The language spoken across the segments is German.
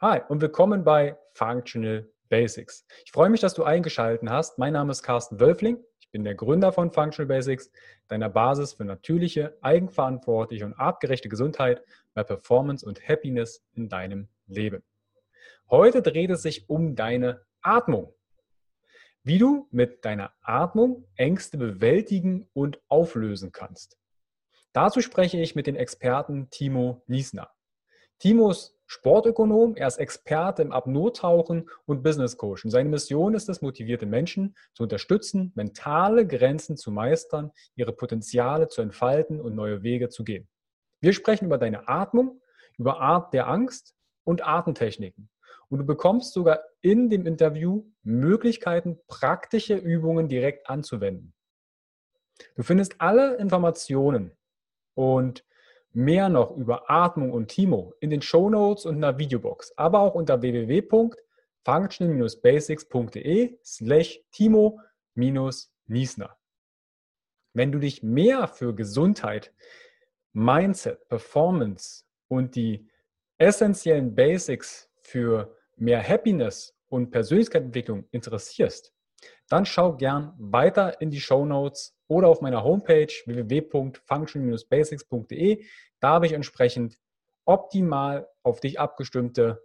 Hi und willkommen bei Functional Basics. Ich freue mich, dass du eingeschaltet hast. Mein Name ist Carsten Wölfling. Ich bin der Gründer von Functional Basics, deiner Basis für natürliche, eigenverantwortliche und artgerechte Gesundheit, mehr Performance und Happiness in deinem Leben. Heute dreht es sich um deine Atmung. Wie du mit deiner Atmung Ängste bewältigen und auflösen kannst. Dazu spreche ich mit dem Experten Timo Niesner. Timo ist Sportökonom, er ist Experte im Apnoe-Tauchen und Business Coach. Und seine Mission ist es, motivierte Menschen zu unterstützen, mentale Grenzen zu meistern, ihre Potenziale zu entfalten und neue Wege zu gehen. Wir sprechen über deine Atmung, über Art der Angst und Atemtechniken. Und du bekommst sogar in dem Interview Möglichkeiten, praktische Übungen direkt anzuwenden. Du findest alle Informationen und Mehr noch über Atmung und Timo in den Show Notes und in der Videobox, aber auch unter www.functional-basics.de slash Timo-Niesner. Wenn du dich mehr für Gesundheit, Mindset, Performance und die essentiellen Basics für mehr Happiness und Persönlichkeitsentwicklung interessierst, dann schau gern weiter in die Show Notes oder auf meiner Homepage www.function-basics.de. Da habe ich entsprechend optimal auf dich abgestimmte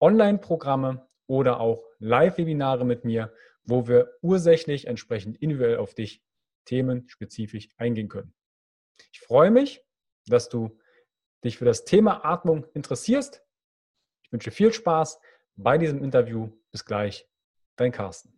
Online-Programme oder auch Live-Webinare mit mir, wo wir ursächlich entsprechend individuell auf dich themenspezifisch eingehen können. Ich freue mich, dass du dich für das Thema Atmung interessierst. Ich wünsche viel Spaß bei diesem Interview. Bis gleich, dein Carsten.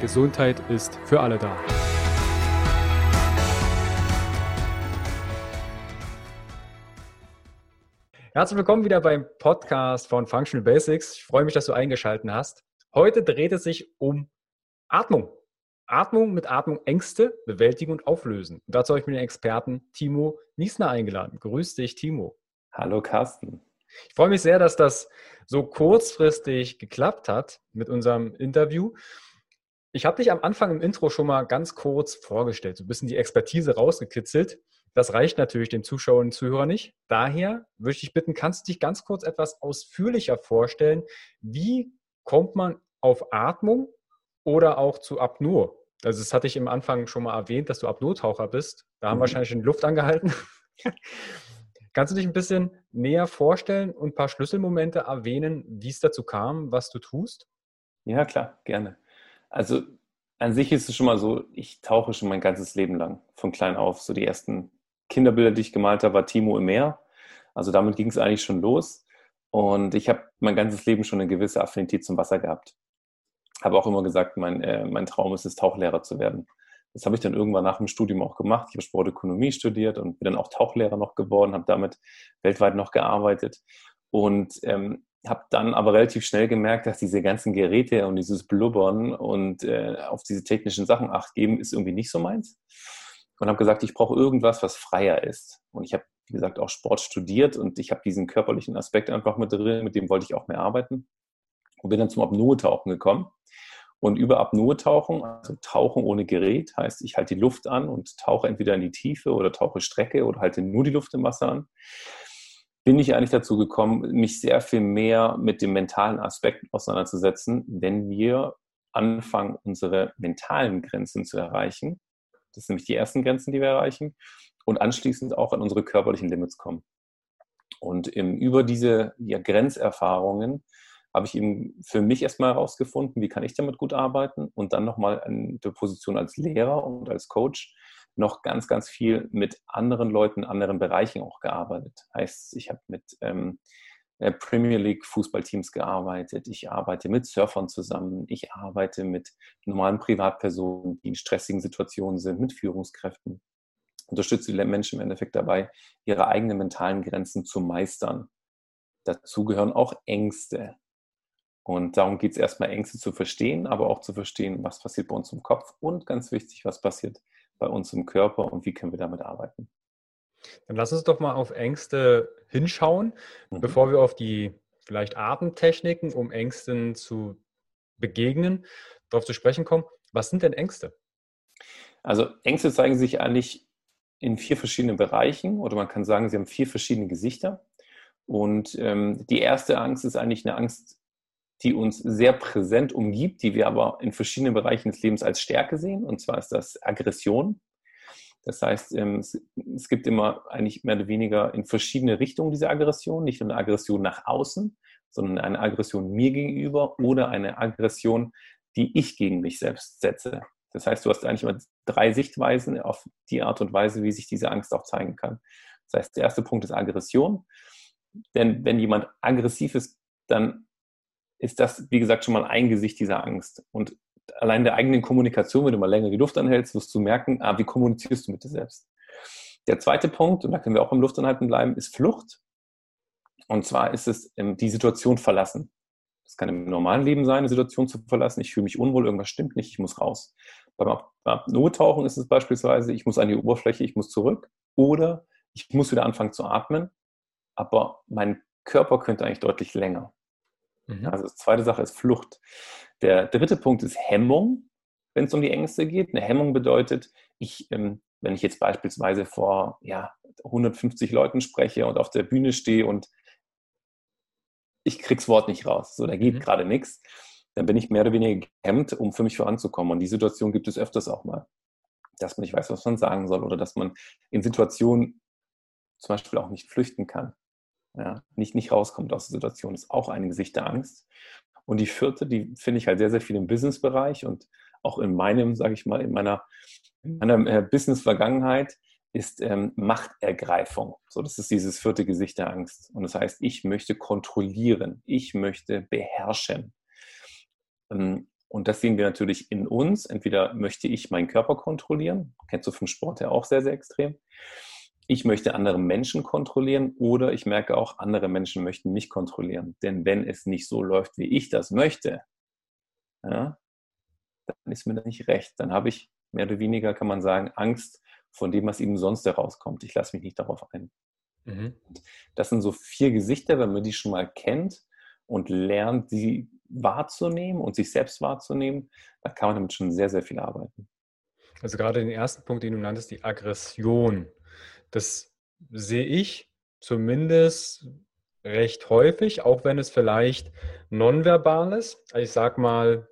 Gesundheit ist für alle da. Herzlich willkommen wieder beim Podcast von Functional Basics. Ich freue mich, dass du eingeschaltet hast. Heute dreht es sich um Atmung. Atmung mit Atmung Ängste bewältigen und auflösen. Und dazu habe ich mir den Experten Timo Niesner eingeladen. Grüß dich, Timo. Hallo, Carsten. Ich freue mich sehr, dass das so kurzfristig geklappt hat mit unserem Interview. Ich habe dich am Anfang im Intro schon mal ganz kurz vorgestellt, so ein bisschen die Expertise rausgekitzelt. Das reicht natürlich den Zuschauern und Zuhörern nicht. Daher würde ich dich bitten, kannst du dich ganz kurz etwas ausführlicher vorstellen? Wie kommt man auf Atmung oder auch zu Apnoe? Also das hatte ich im Anfang schon mal erwähnt, dass du Apnoe-Taucher bist. Da haben mhm. wahrscheinlich schon die Luft angehalten. Kannst du dich ein bisschen näher vorstellen und ein paar Schlüsselmomente erwähnen, wie es dazu kam, was du tust? Ja, klar, gerne. Also an sich ist es schon mal so, ich tauche schon mein ganzes Leben lang, von klein auf. So die ersten Kinderbilder, die ich gemalt habe, war Timo im Meer. Also damit ging es eigentlich schon los. Und ich habe mein ganzes Leben schon eine gewisse Affinität zum Wasser gehabt. Habe auch immer gesagt, mein, äh, mein Traum ist es, Tauchlehrer zu werden. Das habe ich dann irgendwann nach dem Studium auch gemacht. Ich habe Sportökonomie studiert und bin dann auch Tauchlehrer noch geworden, habe damit weltweit noch gearbeitet. Und ähm, habe dann aber relativ schnell gemerkt, dass diese ganzen Geräte und dieses Blubbern und äh, auf diese technischen Sachen acht geben, ist irgendwie nicht so meins. Und habe gesagt, ich brauche irgendwas, was freier ist. Und ich habe, wie gesagt, auch Sport studiert und ich habe diesen körperlichen Aspekt einfach mit drin, mit dem wollte ich auch mehr arbeiten. Und bin dann zum Apnoe-Tauchen gekommen. Und über Apnoe-Tauchen, also Tauchen ohne Gerät, heißt, ich halte die Luft an und tauche entweder in die Tiefe oder tauche Strecke oder halte nur die Luft im Wasser an bin ich eigentlich dazu gekommen, mich sehr viel mehr mit dem mentalen Aspekt auseinanderzusetzen, wenn wir anfangen, unsere mentalen Grenzen zu erreichen. Das sind nämlich die ersten Grenzen, die wir erreichen. Und anschließend auch an unsere körperlichen Limits kommen. Und im, über diese ja, Grenzerfahrungen habe ich eben für mich erstmal herausgefunden, wie kann ich damit gut arbeiten und dann nochmal in der Position als Lehrer und als Coach noch ganz, ganz viel mit anderen Leuten, anderen Bereichen auch gearbeitet. Heißt, ich habe mit ähm, äh, Premier League Fußballteams gearbeitet. Ich arbeite mit Surfern zusammen. Ich arbeite mit normalen Privatpersonen, die in stressigen Situationen sind, mit Führungskräften. Unterstütze die Menschen im Endeffekt dabei, ihre eigenen mentalen Grenzen zu meistern. Dazu gehören auch Ängste. Und darum geht es erstmal, Ängste zu verstehen, aber auch zu verstehen, was passiert bei uns im Kopf und ganz wichtig, was passiert bei uns im Körper und wie können wir damit arbeiten. Dann lass uns doch mal auf Ängste hinschauen, mhm. bevor wir auf die vielleicht Atemtechniken, um Ängsten zu begegnen, darauf zu sprechen kommen. Was sind denn Ängste? Also Ängste zeigen sich eigentlich in vier verschiedenen Bereichen oder man kann sagen, sie haben vier verschiedene Gesichter. Und ähm, die erste Angst ist eigentlich eine Angst, die uns sehr präsent umgibt, die wir aber in verschiedenen Bereichen des Lebens als Stärke sehen. Und zwar ist das Aggression. Das heißt, ähm, es gibt immer eigentlich mehr oder weniger in verschiedene Richtungen diese Aggression, nicht nur eine Aggression nach außen, sondern eine Aggression mir gegenüber oder eine Aggression, die ich gegen mich selbst setze. Das heißt, du hast eigentlich immer drei Sichtweisen auf die Art und Weise, wie sich diese Angst auch zeigen kann. Das heißt, der erste Punkt ist Aggression. Denn wenn jemand aggressiv ist, dann ist das, wie gesagt, schon mal ein Gesicht dieser Angst. Und allein der eigenen Kommunikation, wenn du mal länger die Luft anhältst, wirst du merken, ah, wie kommunizierst du mit dir selbst. Der zweite Punkt, und da können wir auch im Luftanhalten bleiben, ist Flucht. Und zwar ist es ähm, die Situation verlassen. Das kann im normalen Leben sein, eine Situation zu verlassen. Ich fühle mich unwohl, irgendwas stimmt nicht, ich muss raus. Beim Nottauchen ist es beispielsweise, ich muss an die Oberfläche, ich muss zurück. Oder ich muss wieder anfangen zu atmen, aber mein Körper könnte eigentlich deutlich länger. Mhm. Also die zweite Sache ist Flucht. Der dritte Punkt ist Hemmung, wenn es um die Ängste geht. Eine Hemmung bedeutet, ich, ähm, wenn ich jetzt beispielsweise vor ja, 150 Leuten spreche und auf der Bühne stehe und ich krieg's Wort nicht raus, so da geht mhm. gerade nichts, dann bin ich mehr oder weniger gehemmt, um für mich voranzukommen. Und die Situation gibt es öfters auch mal, dass man nicht weiß, was man sagen soll oder dass man in Situationen zum Beispiel auch nicht flüchten kann ja, nicht, nicht rauskommt aus der Situation, ist auch ein Gesicht der Angst. Und die vierte, die finde ich halt sehr, sehr viel im Business-Bereich und auch in meinem, sage ich mal, in meiner, in meiner äh, Business-Vergangenheit ist ähm, Machtergreifung. So, das ist dieses vierte Gesicht der Angst. Und das heißt, ich möchte kontrollieren, ich möchte beherrschen. Ähm, und das sehen wir natürlich in uns. Entweder möchte ich meinen Körper kontrollieren, kennst du vom Sport ja auch sehr, sehr extrem ich möchte andere Menschen kontrollieren oder ich merke auch, andere Menschen möchten mich kontrollieren. Denn wenn es nicht so läuft, wie ich das möchte, ja, dann ist mir das nicht recht. Dann habe ich mehr oder weniger, kann man sagen, Angst von dem, was eben sonst herauskommt. Ich lasse mich nicht darauf ein. Mhm. Das sind so vier Gesichter, wenn man die schon mal kennt und lernt, sie wahrzunehmen und sich selbst wahrzunehmen, dann kann man damit schon sehr, sehr viel arbeiten. Also gerade den ersten Punkt, den du nanntest, die Aggression. Das sehe ich zumindest recht häufig, auch wenn es vielleicht nonverbal ist. Also ich sage mal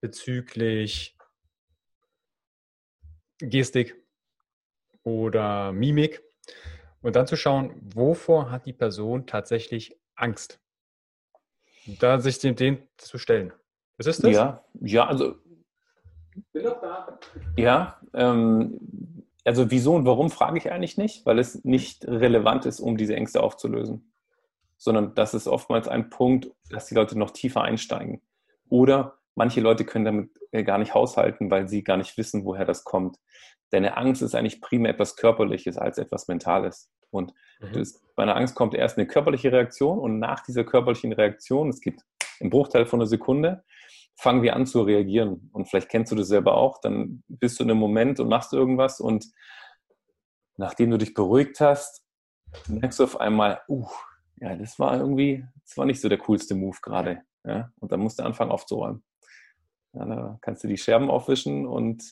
bezüglich Gestik oder Mimik und dann zu schauen, wovor hat die Person tatsächlich Angst. Da sich dem, dem zu stellen. Was ist das? Ja, ja, also. Bin doch da. Ja, ähm, also wieso und warum frage ich eigentlich nicht, weil es nicht relevant ist, um diese Ängste aufzulösen, sondern das ist oftmals ein Punkt, dass die Leute noch tiefer einsteigen. Oder manche Leute können damit äh, gar nicht haushalten, weil sie gar nicht wissen, woher das kommt. Denn eine Angst ist eigentlich primär etwas Körperliches als etwas Mentales. Und mhm. das, bei einer Angst kommt erst eine körperliche Reaktion und nach dieser körperlichen Reaktion, es gibt einen Bruchteil von einer Sekunde, fangen wir an zu reagieren. Und vielleicht kennst du das selber auch, dann bist du in einem Moment und machst irgendwas und nachdem du dich beruhigt hast, merkst du auf einmal, uh, ja, das war irgendwie, das war nicht so der coolste Move gerade. Ja? Und dann musst du anfangen aufzuräumen. Ja, da kannst du die Scherben aufwischen und,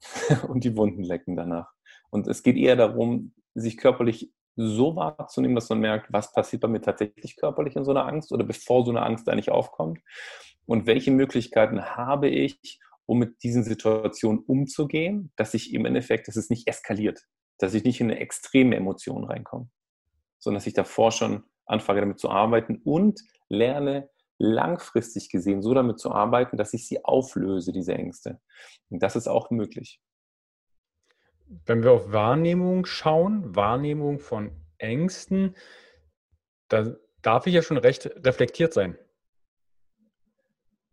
und die Wunden lecken danach. Und es geht eher darum, sich körperlich so wahrzunehmen, dass man merkt, was passiert bei mir tatsächlich körperlich in so einer Angst oder bevor so eine Angst eigentlich aufkommt und welche Möglichkeiten habe ich, um mit diesen Situationen umzugehen, dass ich im Endeffekt, dass es nicht eskaliert, dass ich nicht in eine extreme Emotion reinkomme, sondern dass ich davor schon anfange damit zu arbeiten und lerne langfristig gesehen so damit zu arbeiten, dass ich sie auflöse, diese Ängste. Und das ist auch möglich. Wenn wir auf Wahrnehmung schauen, Wahrnehmung von Ängsten, da darf ich ja schon recht reflektiert sein.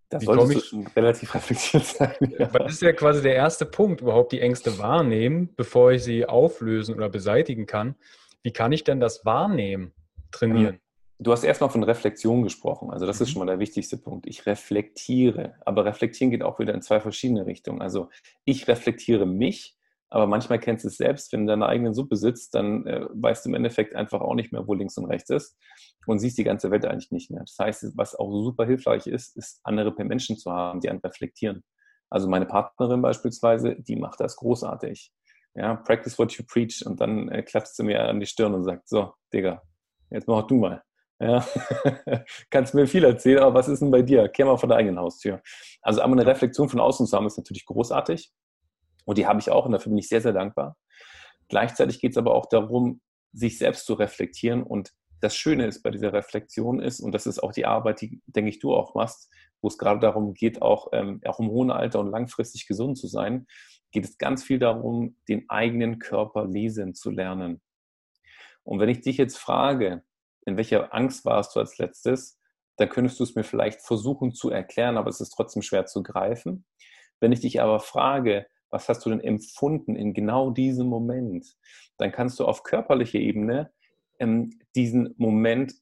Da solltest du schon relativ reflektiert sein. Ja. Das ist ja quasi der erste Punkt, überhaupt die Ängste wahrnehmen, bevor ich sie auflösen oder beseitigen kann. Wie kann ich denn das Wahrnehmen trainieren? Du hast erstmal von Reflexion gesprochen. Also das mhm. ist schon mal der wichtigste Punkt. Ich reflektiere. Aber reflektieren geht auch wieder in zwei verschiedene Richtungen. Also ich reflektiere mich, aber manchmal kennst du es selbst, wenn du in deiner eigenen Suppe sitzt, dann äh, weißt du im Endeffekt einfach auch nicht mehr, wo links und rechts ist und siehst die ganze Welt eigentlich nicht mehr. Das heißt, was auch super hilfreich ist, ist andere Menschen zu haben, die einen reflektieren. Also meine Partnerin beispielsweise, die macht das großartig. Ja, practice what you preach und dann äh, klatscht sie mir an die Stirn und sagt, so, Digga, jetzt mach du mal. Ja, kannst mir viel erzählen, aber was ist denn bei dir? Kehr mal vor der eigenen Haustür. Also einmal eine Reflexion von außen zu haben, ist natürlich großartig. Und die habe ich auch und dafür bin ich sehr, sehr dankbar. Gleichzeitig geht es aber auch darum, sich selbst zu reflektieren. Und das Schöne ist bei dieser Reflexion ist, und das ist auch die Arbeit, die, denke ich, du auch machst, wo es gerade darum geht, auch, ähm, auch im hohen Alter und langfristig gesund zu sein, geht es ganz viel darum, den eigenen Körper lesen zu lernen. Und wenn ich dich jetzt frage, in welcher Angst warst du als letztes, dann könntest du es mir vielleicht versuchen zu erklären, aber es ist trotzdem schwer zu greifen. Wenn ich dich aber frage, was hast du denn empfunden in genau diesem Moment? Dann kannst du auf körperlicher Ebene ähm, diesen Moment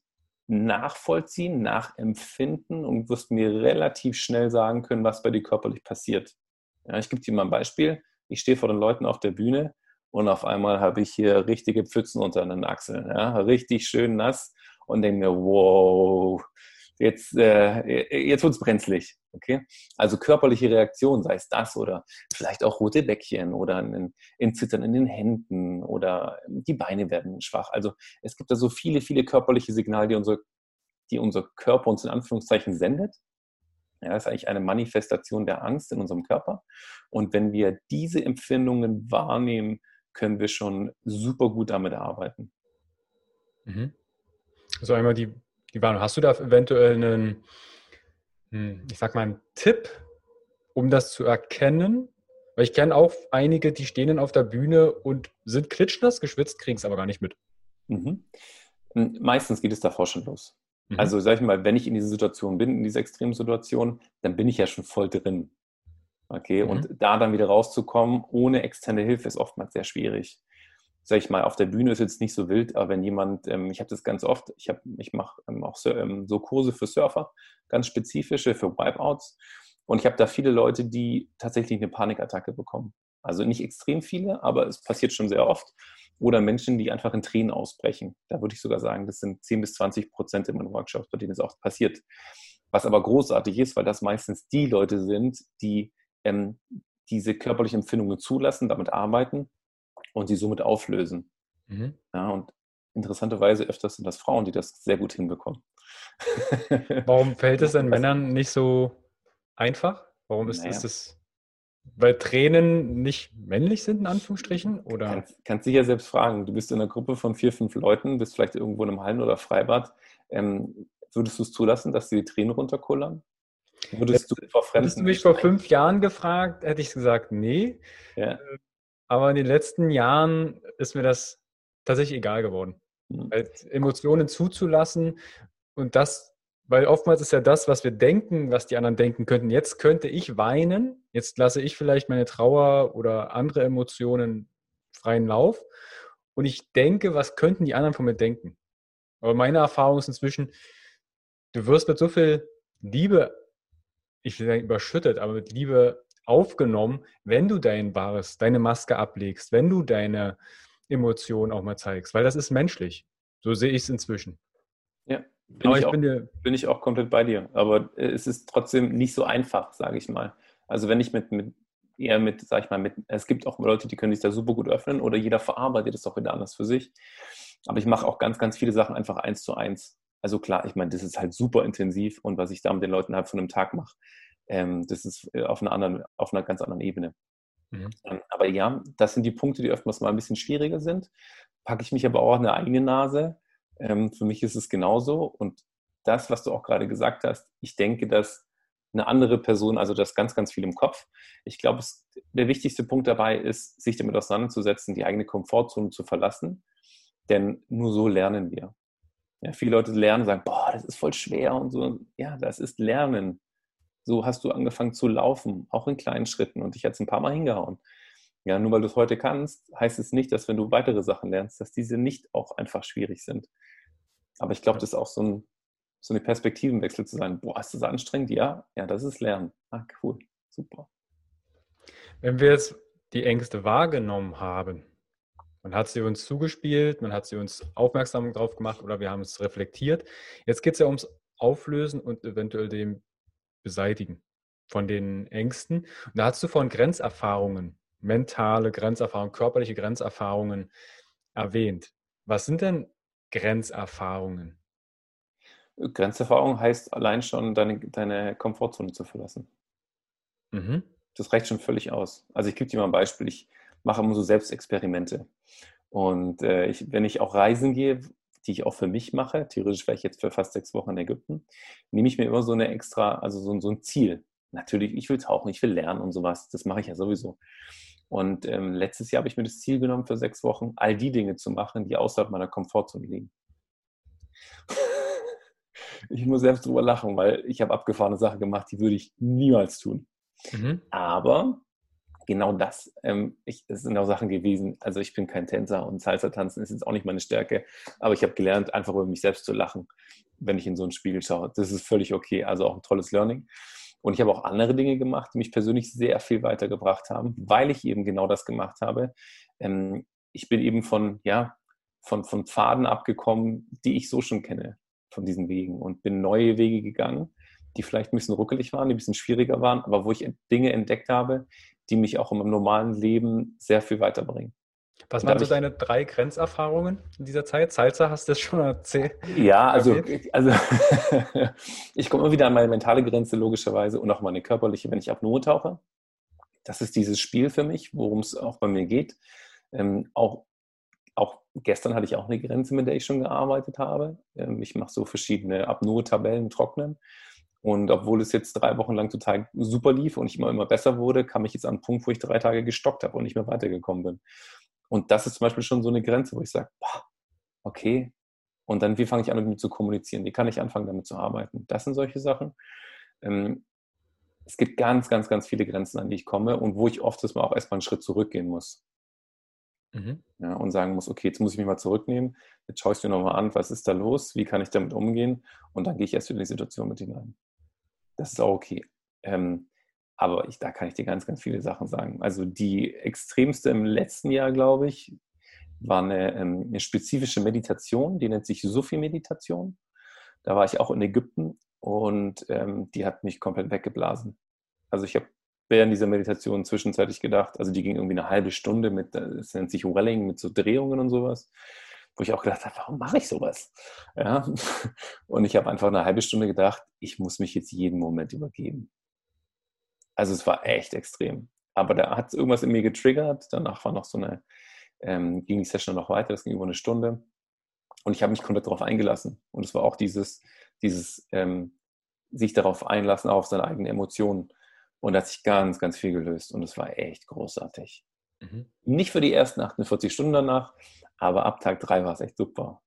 nachvollziehen, nachempfinden und wirst mir relativ schnell sagen können, was bei dir körperlich passiert. Ja, ich gebe dir mal ein Beispiel. Ich stehe vor den Leuten auf der Bühne und auf einmal habe ich hier richtige Pfützen unter den Achseln. Ja, richtig schön nass und denke mir, wow, jetzt, äh, jetzt wird es brenzlig. Okay? Also körperliche Reaktion, sei es das oder vielleicht auch rote Bäckchen oder ein, ein Zittern in den Händen oder die Beine werden schwach. Also es gibt da so viele, viele körperliche Signale, die, unsere, die unser Körper uns in Anführungszeichen sendet. Ja, das ist eigentlich eine Manifestation der Angst in unserem Körper. Und wenn wir diese Empfindungen wahrnehmen, können wir schon super gut damit arbeiten. Mhm. Also einmal die, die Warnung. Hast du da eventuell einen ich sag mal, einen Tipp, um das zu erkennen? Weil ich kenne auch einige, die stehen dann auf der Bühne und sind klitschnass geschwitzt, kriegen es aber gar nicht mit. Mhm. Hm, meistens geht es davor schon los. Mhm. Also sag ich mal, wenn ich in dieser Situation bin, in dieser extremen Situation, dann bin ich ja schon voll drin. Okay, mhm. und da dann wieder rauszukommen ohne externe Hilfe ist oftmals sehr schwierig sag ich mal, auf der Bühne ist jetzt nicht so wild, aber wenn jemand, ähm, ich habe das ganz oft, ich, ich mache ähm, auch so, ähm, so, Kurse für Surfer, ganz spezifische für Wipeouts und ich habe da viele Leute, die tatsächlich eine Panikattacke bekommen. Also nicht extrem viele, aber es passiert schon sehr oft. Oder Menschen, die einfach in Tränen ausbrechen. Da würde ich sogar sagen, das sind 10 bis 20 Prozent in meinen Workshops, bei denen es auch passiert. Was aber großartig ist, weil das meistens die Leute sind, die ähm, diese körperlichen Empfindungen zulassen, damit arbeiten und sie somit auflösen. Mhm. Ja, und interessanterweise öfters sind das Frauen, die das sehr gut hinbekommen. Warum fällt es den Männern nicht so einfach? Warum ist, naja. ist es, weil Tränen nicht männlich sind, in Anführungsstrichen? Oder? Kannst, kannst dich ja selbst fragen. Du bist in einer Gruppe von vier, fünf Leuten, bist vielleicht irgendwo in einem Hallen- oder Freibad. Ähm, würdest du es zulassen, dass dir die Tränen runterkullern? Würdest du vor Fremden Hättest du mich vor fünf Jahren gefragt, hätte ich gesagt, nee. Ja. Aber in den letzten Jahren ist mir das tatsächlich egal geworden. Mhm. Emotionen zuzulassen und das, weil oftmals ist ja das, was wir denken, was die anderen denken könnten. Jetzt könnte ich weinen, jetzt lasse ich vielleicht meine Trauer oder andere Emotionen freien Lauf und ich denke, was könnten die anderen von mir denken? Aber meine Erfahrung ist inzwischen, du wirst mit so viel Liebe, ich will sagen überschüttet, aber mit Liebe aufgenommen, wenn du dein wahres, deine Maske ablegst, wenn du deine Emotionen auch mal zeigst, weil das ist menschlich. So sehe ich es inzwischen. Ja, bin ich, ich, auch, bin, dir, bin ich auch komplett bei dir. Aber äh, es ist trotzdem nicht so einfach, sage ich mal. Also wenn ich mit, mit eher mit, sag ich mal, mit, es gibt auch Leute, die können sich da super gut öffnen oder jeder verarbeitet es auch wieder anders für sich. Aber ich mache auch ganz, ganz viele Sachen einfach eins zu eins. Also klar, ich meine, das ist halt super intensiv und was ich da mit den Leuten halt von einem Tag mache, ähm, das ist äh, auf einer, anderen, auf einer ganz anderen Ebene. Mhm. Ähm, aber ja, das sind die Punkte, die oftmals mal ein bisschen schwieriger sind. Packe ich mich aber auch an der eigene Nase. Ähm, für mich ist es genauso. Und das, was du auch gerade gesagt hast, ich denke, dass eine andere Person, also das ganz, ganz viel im Kopf. Ich glaube, der wichtigste Punkt dabei ist, sich damit auseinanderzusetzen, die eigene Komfortzone zu verlassen. Denn nur so lernen wir. Ja, viele Leute lernen, sagen, boah, das ist voll schwer und so. Ja, das ist Lernen. So hast du angefangen zu laufen, auch in kleinen Schritten und dich jetzt ein paar Mal hingehauen. Ja, nur weil du es heute kannst, heißt es nicht, dass wenn du weitere Sachen lernst, dass diese nicht auch einfach schwierig sind. Aber ich glaube, das ist auch so, ein, so eine Perspektivenwechsel zu sein. Boah, ist das anstrengend? Ja, ja, das ist Lernen. Ah, cool, super. Wenn wir jetzt die Ängste wahrgenommen haben, man hat sie uns zugespielt, man hat sie uns aufmerksam drauf gemacht oder wir haben es reflektiert. Jetzt geht es ja ums Auflösen und eventuell dem Beseitigen von den Ängsten. Und da hast du von Grenzerfahrungen, mentale Grenzerfahrungen, körperliche Grenzerfahrungen erwähnt. Was sind denn Grenzerfahrungen? Grenzerfahrung heißt allein schon, deine, deine Komfortzone zu verlassen. Mhm. Das reicht schon völlig aus. Also ich gebe dir mal ein Beispiel. Ich mache immer so Selbstexperimente. Und äh, ich, wenn ich auch reisen gehe, die ich auch für mich mache, theoretisch wäre ich jetzt für fast sechs Wochen in Ägypten, nehme ich mir immer so eine extra, also so, so ein Ziel. Natürlich, ich will tauchen, ich will lernen und sowas. Das mache ich ja sowieso. Und ähm, letztes Jahr habe ich mir das Ziel genommen, für sechs Wochen all die Dinge zu machen, die außerhalb meiner Komfortzone liegen. ich muss selbst drüber lachen, weil ich habe abgefahrene Sachen gemacht, die würde ich niemals tun. Mhm. Aber genau das, ähm, ich, das sind auch Sachen gewesen. Also ich bin kein Tänzer und Salsa tanzen ist jetzt auch nicht meine Stärke, aber ich habe gelernt, einfach über mich selbst zu lachen, wenn ich in so einen Spiegel schaue. Das ist völlig okay, also auch ein tolles Learning. Und ich habe auch andere Dinge gemacht, die mich persönlich sehr viel weitergebracht haben, weil ich eben genau das gemacht habe. Ähm, ich bin eben von, ja, von, von Pfaden abgekommen, die ich so schon kenne, von diesen Wegen und bin neue Wege gegangen, die vielleicht ein bisschen ruckelig waren, die ein bisschen schwieriger waren, aber wo ich Dinge entdeckt habe, die mich auch meinem normalen Leben sehr viel weiterbringen. Was waren so deine drei Grenzerfahrungen in dieser Zeit? Salsa hast du das schon erzählt? Ja, also, also ich komme immer wieder an meine mentale Grenze logischerweise und auch meine körperliche, wenn ich Apnoe tauche. Das ist dieses Spiel für mich, worum es auch bei mir geht. Ähm, auch, auch gestern hatte ich auch eine Grenze, mit der ich schon gearbeitet habe. Ähm, ich mache so verschiedene Apnoe-Tabellen trocknen. Und obwohl es jetzt drei Wochen lang total super lief und ich immer, immer besser wurde, kam ich jetzt an einen Punkt, wo ich drei Tage gestockt habe und nicht mehr weitergekommen bin. Und das ist zum Beispiel schon so eine Grenze, wo ich sage, okay. Und dann, wie fange ich an, damit zu kommunizieren? Wie kann ich anfangen, damit zu arbeiten? Das sind solche Sachen. Ähm, es gibt ganz, ganz, ganz viele Grenzen, an die ich komme und wo ich oft mal auch erstmal einen Schritt zurückgehen muss. Mhm. Ja, und sagen muss, okay, jetzt muss ich mich mal zurücknehmen, jetzt schaue ich mir nochmal an, was ist da los, wie kann ich damit umgehen und dann gehe ich erst wieder in die Situation mit hinein. Das ist auch okay. Ähm, aber ich, da kann ich dir ganz, ganz viele Sachen sagen. Also die extremste im letzten Jahr, glaube ich, war eine, ähm, eine spezifische Meditation, die nennt sich Sufi-Meditation. Da war ich auch in Ägypten und ähm, die hat mich komplett weggeblasen. Also ich habe während dieser Meditation zwischenzeitlich gedacht, also die ging irgendwie eine halbe Stunde mit, das nennt sich Welling, mit so Drehungen und sowas, wo ich auch gedacht habe, warum mache ich sowas? Ja? Und ich habe einfach eine halbe Stunde gedacht, ich muss mich jetzt jeden Moment übergeben. Also es war echt extrem. Aber da hat irgendwas in mir getriggert. Danach war noch so eine, ähm, ging die Session noch weiter, das ging über eine Stunde. Und ich habe mich komplett darauf eingelassen. Und es war auch dieses, dieses ähm, sich darauf einlassen, auch auf seine eigenen Emotionen. Und da hat sich ganz, ganz viel gelöst. Und es war echt großartig. Mhm. Nicht für die ersten 48 Stunden danach, aber ab Tag drei war es echt super.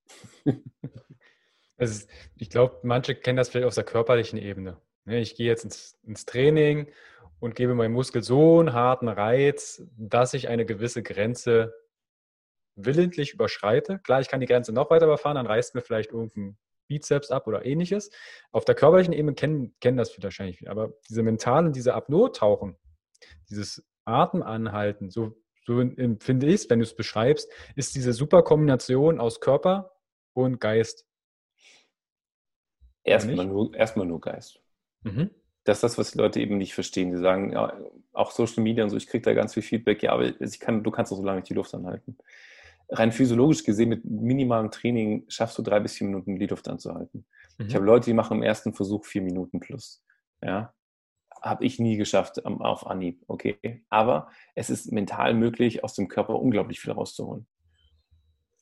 Ist, ich glaube, manche kennen das vielleicht auf der körperlichen Ebene. Ne, ich gehe jetzt ins, ins Training und gebe meinem Muskel so einen harten Reiz, dass ich eine gewisse Grenze willentlich überschreite. Klar, ich kann die Grenze noch weiter überfahren, dann reißt mir vielleicht irgendein Bizeps ab oder ähnliches. Auf der körperlichen Ebene kennen, kennen das wahrscheinlich viele. Aber diese mentalen, diese Apnoe-Tauchen, dieses Atemanhalten, so, so empfinde ich es, wenn du es beschreibst, ist diese super Kombination aus Körper und Geist. Erstmal nur, erstmal nur Geist. Mhm das ist das, was die Leute eben nicht verstehen. Die sagen, ja, auch Social Media und so, ich kriege da ganz viel Feedback, ja, aber kann, du kannst doch so lange nicht die Luft anhalten. Rein physiologisch gesehen, mit minimalem Training schaffst du drei bis vier Minuten die Luft anzuhalten. Mhm. Ich habe Leute, die machen im ersten Versuch vier Minuten plus. Ja, habe ich nie geschafft auf Anhieb, okay. Aber es ist mental möglich, aus dem Körper unglaublich viel rauszuholen.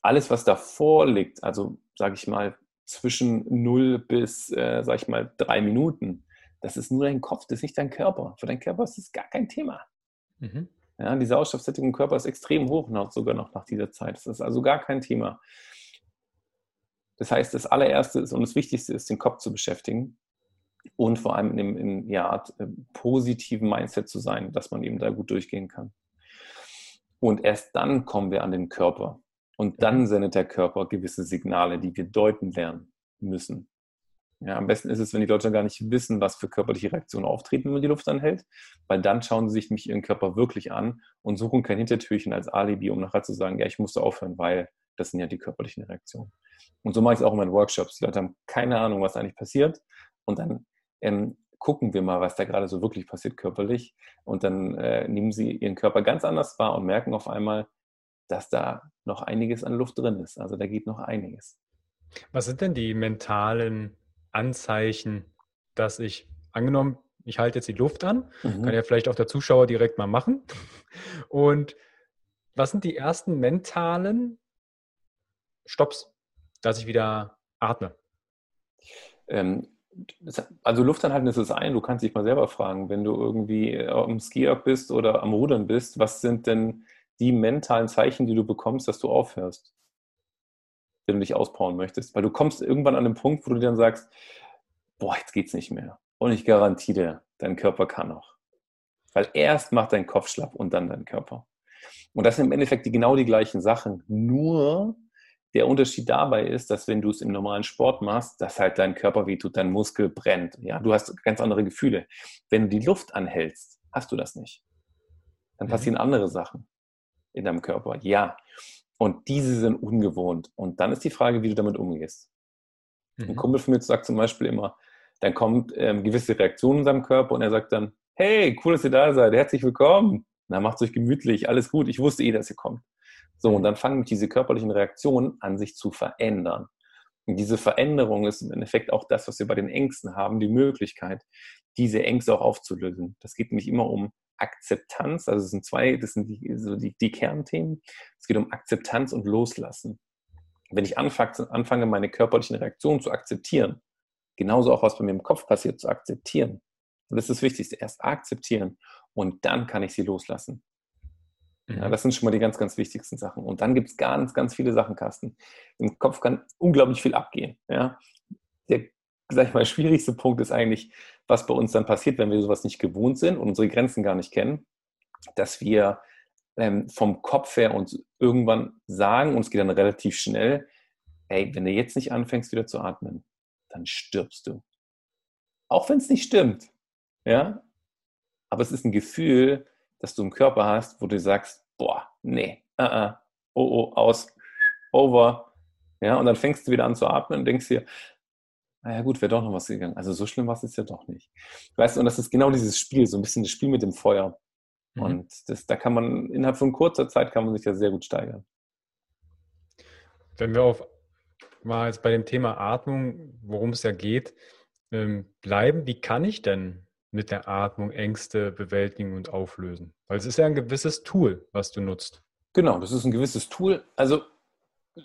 Alles, was davor liegt, also sage ich mal zwischen 0 bis, äh, sage ich mal, drei Minuten, das ist nur dein Kopf, das ist nicht dein Körper. Für deinen Körper ist das gar kein Thema. Mhm. Ja, die Sauerstoffsättigung im Körper ist extrem hoch, noch, sogar noch nach dieser Zeit. Das ist also gar kein Thema. Das heißt, das allererste ist und das Wichtigste ist, den Kopf zu beschäftigen und vor allem in einem ja, Art äh, positiven Mindset zu sein, dass man eben da gut durchgehen kann. Und erst dann kommen wir an den Körper. Und dann sendet der Körper gewisse Signale, die wir deuten lernen müssen. Ja, am besten ist es, wenn die Leute gar nicht wissen, was für körperliche Reaktionen auftreten, wenn man die Luft anhält, weil dann schauen sie sich nämlich ihren Körper wirklich an und suchen kein Hintertürchen als Alibi, um nachher zu sagen, ja, ich musste aufhören, weil das sind ja die körperlichen Reaktionen. Und so mache ich es auch in meinen Workshops. Die Leute haben keine Ahnung, was eigentlich passiert und dann ähm, gucken wir mal, was da gerade so wirklich passiert körperlich und dann äh, nehmen sie ihren Körper ganz anders wahr und merken auf einmal, dass da noch einiges an Luft drin ist. Also da geht noch einiges. Was sind denn die mentalen Anzeichen, dass ich, angenommen, ich halte jetzt die Luft an, mhm. kann ja vielleicht auch der Zuschauer direkt mal machen. Und was sind die ersten mentalen Stops, dass ich wieder atme? Ähm, also Luft anhalten ist das ein, du kannst dich mal selber fragen, wenn du irgendwie am Skier bist oder am Rudern bist, was sind denn die mentalen Zeichen, die du bekommst, dass du aufhörst? wenn du dich auspowern möchtest. Weil du kommst irgendwann an den Punkt, wo du dann sagst, boah, jetzt geht's nicht mehr. Und ich garantiere dir, dein Körper kann noch. Weil erst macht dein Kopf schlapp und dann dein Körper. Und das sind im Endeffekt die, genau die gleichen Sachen. Nur der Unterschied dabei ist, dass wenn du es im normalen Sport machst, dass halt dein Körper wehtut, dein Muskel brennt. Ja, du hast ganz andere Gefühle. Wenn du die Luft anhältst, hast du das nicht. Dann mhm. passieren andere Sachen in deinem Körper. Ja. Und diese sind ungewohnt. Und dann ist die Frage, wie du damit umgehst. Mhm. Ein Kumpel von mir sagt zum Beispiel immer, dann kommt ähm, gewisse Reaktionen in seinem Körper und er sagt dann, hey, cool, dass ihr da seid, herzlich willkommen. Na, macht euch gemütlich, alles gut, ich wusste eh, dass ihr kommt. So, und dann fangen diese körperlichen Reaktionen an, sich zu verändern. Und diese Veränderung ist im Endeffekt auch das, was wir bei den Ängsten haben, die Möglichkeit, diese Ängste auch aufzulösen. Das geht nämlich immer um Akzeptanz, also es sind zwei, das sind die, so die, die Kernthemen. Es geht um Akzeptanz und Loslassen. Wenn ich anfange, meine körperlichen Reaktionen zu akzeptieren, genauso auch was bei mir im Kopf passiert, zu akzeptieren. Und das ist das Wichtigste, erst akzeptieren und dann kann ich sie loslassen. Ja, mhm. das sind schon mal die ganz, ganz wichtigsten Sachen. Und dann gibt es ganz, ganz viele Sachen, Carsten. Im Kopf kann unglaublich viel abgehen. Ja? Der, sag ich mal, schwierigste Punkt ist eigentlich, was bei uns dann passiert, wenn wir sowas nicht gewohnt sind und unsere Grenzen gar nicht kennen, dass wir ähm, vom Kopf her uns irgendwann sagen, und es geht dann relativ schnell, hey, wenn du jetzt nicht anfängst wieder zu atmen, dann stirbst du. Auch wenn es nicht stimmt. Ja? Aber es ist ein Gefühl, das du im Körper hast, wo du sagst, boah, nee, uh -uh, oh, oh, aus, over. Ja, und dann fängst du wieder an zu atmen und denkst dir, naja gut, wäre doch noch was gegangen. Also so schlimm war es jetzt ja doch nicht. Weißt du, und das ist genau dieses Spiel, so ein bisschen das Spiel mit dem Feuer. Mhm. Und das, da kann man, innerhalb von kurzer Zeit kann man sich ja sehr gut steigern. Wenn wir auf mal jetzt bei dem Thema Atmung, worum es ja geht, ähm, bleiben, wie kann ich denn mit der Atmung Ängste bewältigen und auflösen? Weil es ist ja ein gewisses Tool, was du nutzt. Genau, das ist ein gewisses Tool. Also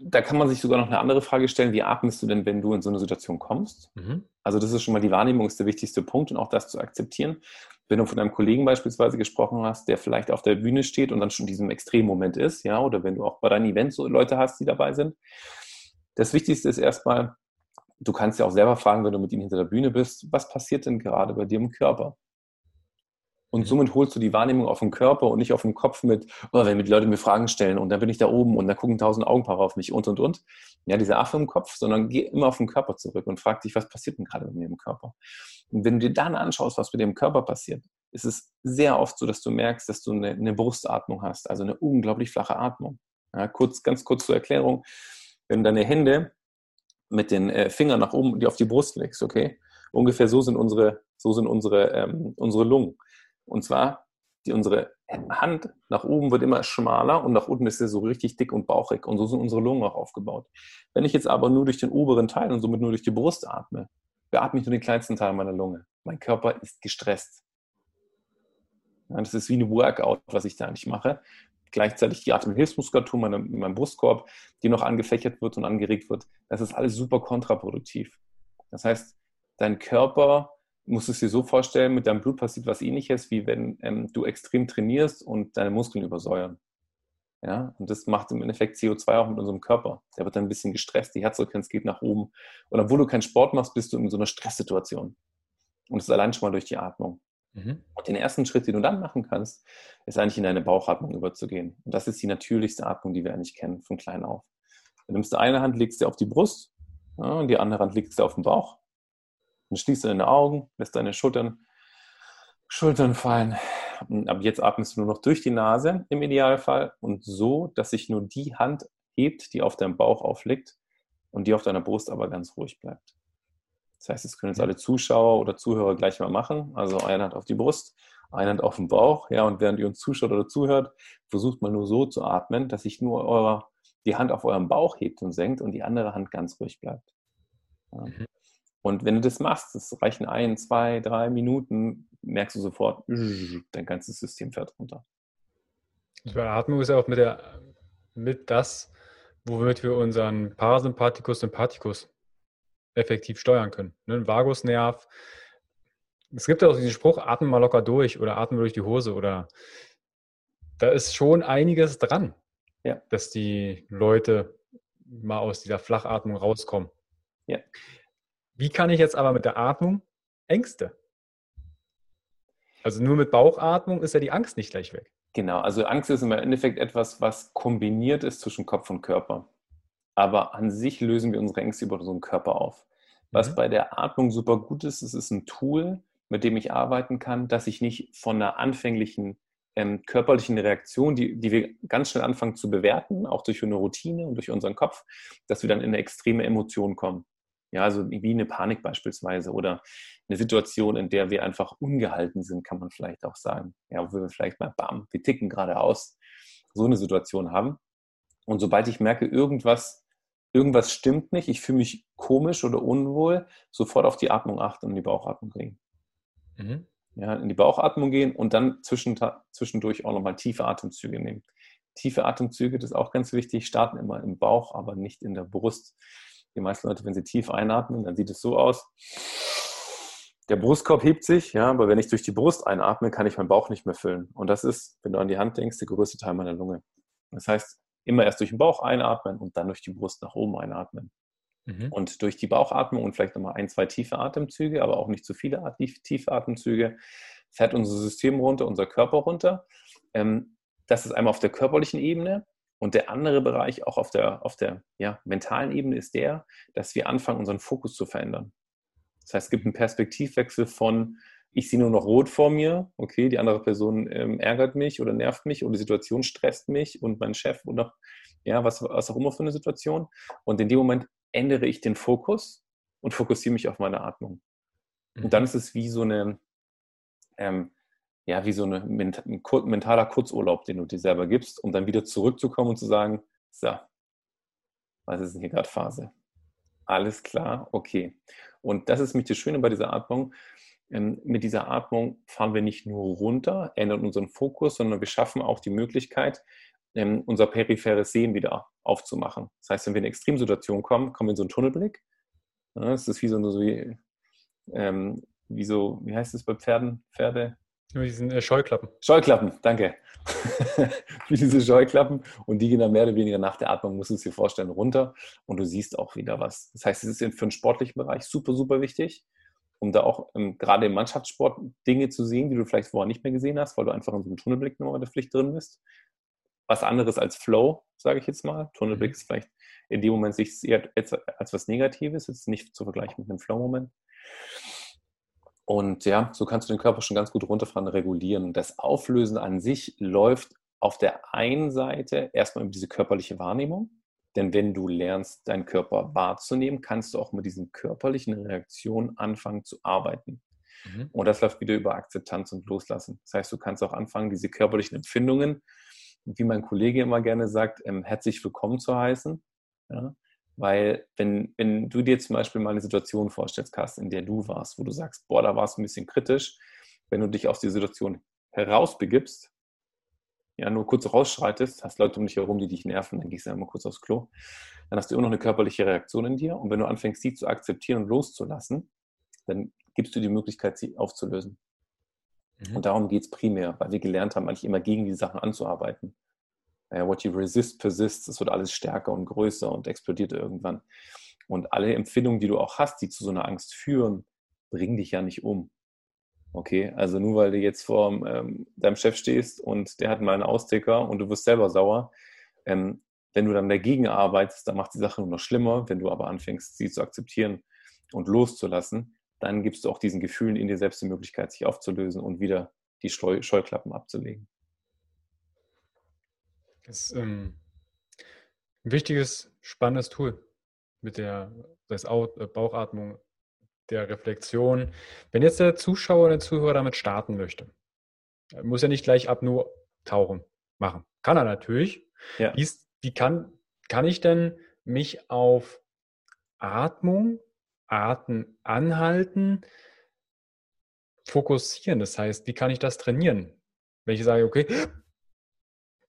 da kann man sich sogar noch eine andere Frage stellen, wie atmest du denn, wenn du in so eine Situation kommst? Mhm. Also das ist schon mal die Wahrnehmung, ist der wichtigste Punkt und auch das zu akzeptieren. Wenn du von einem Kollegen beispielsweise gesprochen hast, der vielleicht auf der Bühne steht und dann schon in diesem Extremmoment ist, ja, oder wenn du auch bei deinen Events so Leute hast, die dabei sind. Das Wichtigste ist erstmal, du kannst ja auch selber fragen, wenn du mit ihnen hinter der Bühne bist, was passiert denn gerade bei dir im Körper? Und somit holst du die Wahrnehmung auf den Körper und nicht auf den Kopf mit, oh, wenn die Leute mir Fragen stellen und dann bin ich da oben und dann gucken tausend Augenpaare auf mich und und und. Ja, dieser Affe im Kopf, sondern geh immer auf den Körper zurück und frag dich, was passiert denn gerade mit mir im Körper? Und wenn du dir dann anschaust, was mit dem Körper passiert, ist es sehr oft so, dass du merkst, dass du eine, eine Brustatmung hast, also eine unglaublich flache Atmung. Ja, kurz, ganz kurz zur Erklärung. Wenn deine Hände mit den äh, Fingern nach oben die auf die Brust legst, okay? Ungefähr so sind unsere, so sind unsere, ähm, unsere Lungen. Und zwar, die, unsere Hand nach oben wird immer schmaler und nach unten ist sie so richtig dick und bauchig. Und so sind unsere Lungen auch aufgebaut. Wenn ich jetzt aber nur durch den oberen Teil und somit nur durch die Brust atme, beatme ich nur den kleinsten Teil meiner Lunge. Mein Körper ist gestresst. Ja, das ist wie ein Workout, was ich da eigentlich mache. Gleichzeitig die Atemhilfsmuskulatur meiner, in meinem Brustkorb, die noch angefächert wird und angeregt wird. Das ist alles super kontraproduktiv. Das heißt, dein Körper musst es dir so vorstellen, mit deinem Blut passiert was ähnliches, wie wenn ähm, du extrem trainierst und deine Muskeln übersäuern. Ja, und das macht im Endeffekt CO2 auch mit unserem Körper. Der wird dann ein bisschen gestresst, die Herzfrequenz geht nach oben. Und obwohl du keinen Sport machst, bist du in so einer Stresssituation. Und das ist allein schon mal durch die Atmung. Mhm. Und den ersten Schritt, den du dann machen kannst, ist eigentlich in deine Bauchatmung überzugehen. Und das ist die natürlichste Atmung, die wir eigentlich kennen, von klein auf. Du nimmst eine Hand, legst sie auf die Brust, ja, und die andere Hand legst du auf den Bauch. Dann schließt du deine Augen, lässt deine Schultern, Schultern fallen. Und ab jetzt atmest du nur noch durch die Nase im Idealfall und so, dass sich nur die Hand hebt, die auf deinem Bauch aufliegt und die auf deiner Brust aber ganz ruhig bleibt. Das heißt, das können jetzt alle Zuschauer oder Zuhörer gleich mal machen. Also eine Hand auf die Brust, eine Hand auf den Bauch. Ja, und während ihr uns zuschaut oder zuhört, versucht mal nur so zu atmen, dass sich nur eure, die Hand auf eurem Bauch hebt und senkt und die andere Hand ganz ruhig bleibt. Ja. Mhm. Und wenn du das machst, das reichen ein, zwei, drei Minuten, merkst du sofort, dein ganzes System fährt runter. Die Atmung ist ja auch mit, der, mit das, womit wir unseren Parasympathikus, Sympathikus effektiv steuern können. Ne? Ein Vagusnerv. Es gibt ja auch diesen Spruch, atme mal locker durch oder atme durch die Hose oder da ist schon einiges dran, ja. dass die Leute mal aus dieser Flachatmung rauskommen. Ja. Wie kann ich jetzt aber mit der Atmung Ängste? Also nur mit Bauchatmung ist ja die Angst nicht gleich weg. Genau, also Angst ist im Endeffekt etwas, was kombiniert ist zwischen Kopf und Körper aber an sich lösen wir unsere Ängste über unseren Körper auf. Was mhm. bei der Atmung super gut ist, es ist ein Tool, mit dem ich arbeiten kann, dass ich nicht von einer anfänglichen ähm, körperlichen Reaktion, die, die wir ganz schnell anfangen zu bewerten, auch durch eine Routine und durch unseren Kopf, dass wir dann in eine extreme Emotion kommen. Ja, also wie eine Panik beispielsweise oder eine Situation, in der wir einfach ungehalten sind, kann man vielleicht auch sagen. Ja, wo wir vielleicht mal, bam, wir ticken gerade aus, so eine Situation haben. Und sobald ich merke, irgendwas, irgendwas stimmt nicht, ich fühle mich komisch oder unwohl, sofort auf die Atmung achten und in die Bauchatmung gehen. Mhm. Ja, in die Bauchatmung gehen und dann zwischendurch auch nochmal tiefe Atemzüge nehmen. Tiefe Atemzüge, das ist auch ganz wichtig, starten immer im Bauch, aber nicht in der Brust. Die meisten Leute, wenn sie tief einatmen, dann sieht es so aus. Der Brustkorb hebt sich, ja, aber wenn ich durch die Brust einatme, kann ich meinen Bauch nicht mehr füllen. Und das ist, wenn du an die Hand denkst, der größte Teil meiner Lunge. Das heißt, immer erst durch den Bauch einatmen und dann durch die Brust nach oben einatmen. Mhm. Und durch die Bauchatmung und vielleicht nochmal ein, zwei tiefe Atemzüge, aber auch nicht zu viele tiefe Atemzüge, fährt unser System runter, unser Körper runter. Ähm, das ist einmal auf der körperlichen Ebene. Und der andere Bereich, auch auf der, auf der ja, mentalen Ebene, ist der, dass wir anfangen, unseren Fokus zu verändern. Das heißt, es gibt einen Perspektivwechsel von, ich sehe nur noch rot vor mir, okay, die andere Person ähm, ärgert mich oder nervt mich oder die Situation stresst mich und mein Chef oder ja, was, was auch immer für eine Situation. Und in dem Moment ändere ich den Fokus und fokussiere mich auf meine Atmung. Mhm. Und dann ist es wie so eine, ähm, ja, wie so eine, ein mentaler Kurzurlaub, den du dir selber gibst, um dann wieder zurückzukommen und zu sagen, so, was ist denn hier gerade Phase? Alles klar, okay. Und das ist mich das Schöne bei dieser Atmung mit dieser Atmung fahren wir nicht nur runter, ändern unseren Fokus, sondern wir schaffen auch die Möglichkeit, ähm, unser peripheres Sehen wieder aufzumachen. Das heißt, wenn wir in eine Extremsituation kommen, kommen wir in so einen Tunnelblick. Das ist wie so, so wie, ähm, wie so, wie heißt es bei Pferden? Pferde? Wie sind äh, Scheuklappen. Scheuklappen, danke. wie diese Scheuklappen. Und die gehen dann mehr oder weniger nach der Atmung, musst du es dir vorstellen, runter und du siehst auch wieder was. Das heißt, es ist für den sportlichen Bereich super, super wichtig um da auch ähm, gerade im Mannschaftssport Dinge zu sehen, die du vielleicht vorher nicht mehr gesehen hast, weil du einfach in so einem Tunnelblick nur in der Pflicht drin bist. Was anderes als Flow, sage ich jetzt mal. Tunnelblick mhm. ist vielleicht in dem Moment sich eher als was Negatives, ist nicht zu vergleichen mit einem Flow-Moment. Und ja, so kannst du den Körper schon ganz gut runterfahren, regulieren. Das Auflösen an sich läuft auf der einen Seite erstmal über diese körperliche Wahrnehmung. Denn wenn du lernst, deinen Körper wahrzunehmen, kannst du auch mit diesen körperlichen Reaktionen anfangen zu arbeiten. Mhm. Und das läuft wieder über Akzeptanz und Loslassen. Das heißt, du kannst auch anfangen, diese körperlichen Empfindungen, wie mein Kollege immer gerne sagt, ähm, herzlich willkommen zu heißen. Ja? Weil wenn, wenn du dir zum Beispiel mal eine Situation vorstellst, Carsten, in der du warst, wo du sagst, boah, da war es ein bisschen kritisch, wenn du dich aus der Situation herausbegibst, ja, nur kurz rausschreitest, hast Leute um dich herum, die dich nerven, dann gehst du einmal kurz aufs Klo, dann hast du immer noch eine körperliche Reaktion in dir und wenn du anfängst, sie zu akzeptieren und loszulassen, dann gibst du die Möglichkeit, sie aufzulösen. Mhm. Und darum geht es primär, weil wir gelernt haben, eigentlich immer gegen die Sachen anzuarbeiten. what you resist persists. Es wird alles stärker und größer und explodiert irgendwann. Und alle Empfindungen, die du auch hast, die zu so einer Angst führen, bringen dich ja nicht um. Okay, also nur weil du jetzt vor ähm, deinem Chef stehst und der hat mal einen Austicker und du wirst selber sauer, ähm, wenn du dann dagegen arbeitest, dann macht die Sache nur noch schlimmer. Wenn du aber anfängst, sie zu akzeptieren und loszulassen, dann gibst du auch diesen Gefühlen in dir selbst die Möglichkeit, sich aufzulösen und wieder die Scheuklappen abzulegen. Das ist ähm, ein wichtiges, spannendes Tool mit der das äh, Bauchatmung, der Reflexion. Wenn jetzt der Zuschauer oder der Zuhörer damit starten möchte, muss er nicht gleich ab nur tauchen machen. Kann er natürlich. Ja. Wie, wie kann, kann ich denn mich auf Atmung, Atem anhalten, fokussieren? Das heißt, wie kann ich das trainieren? Wenn ich sage, okay,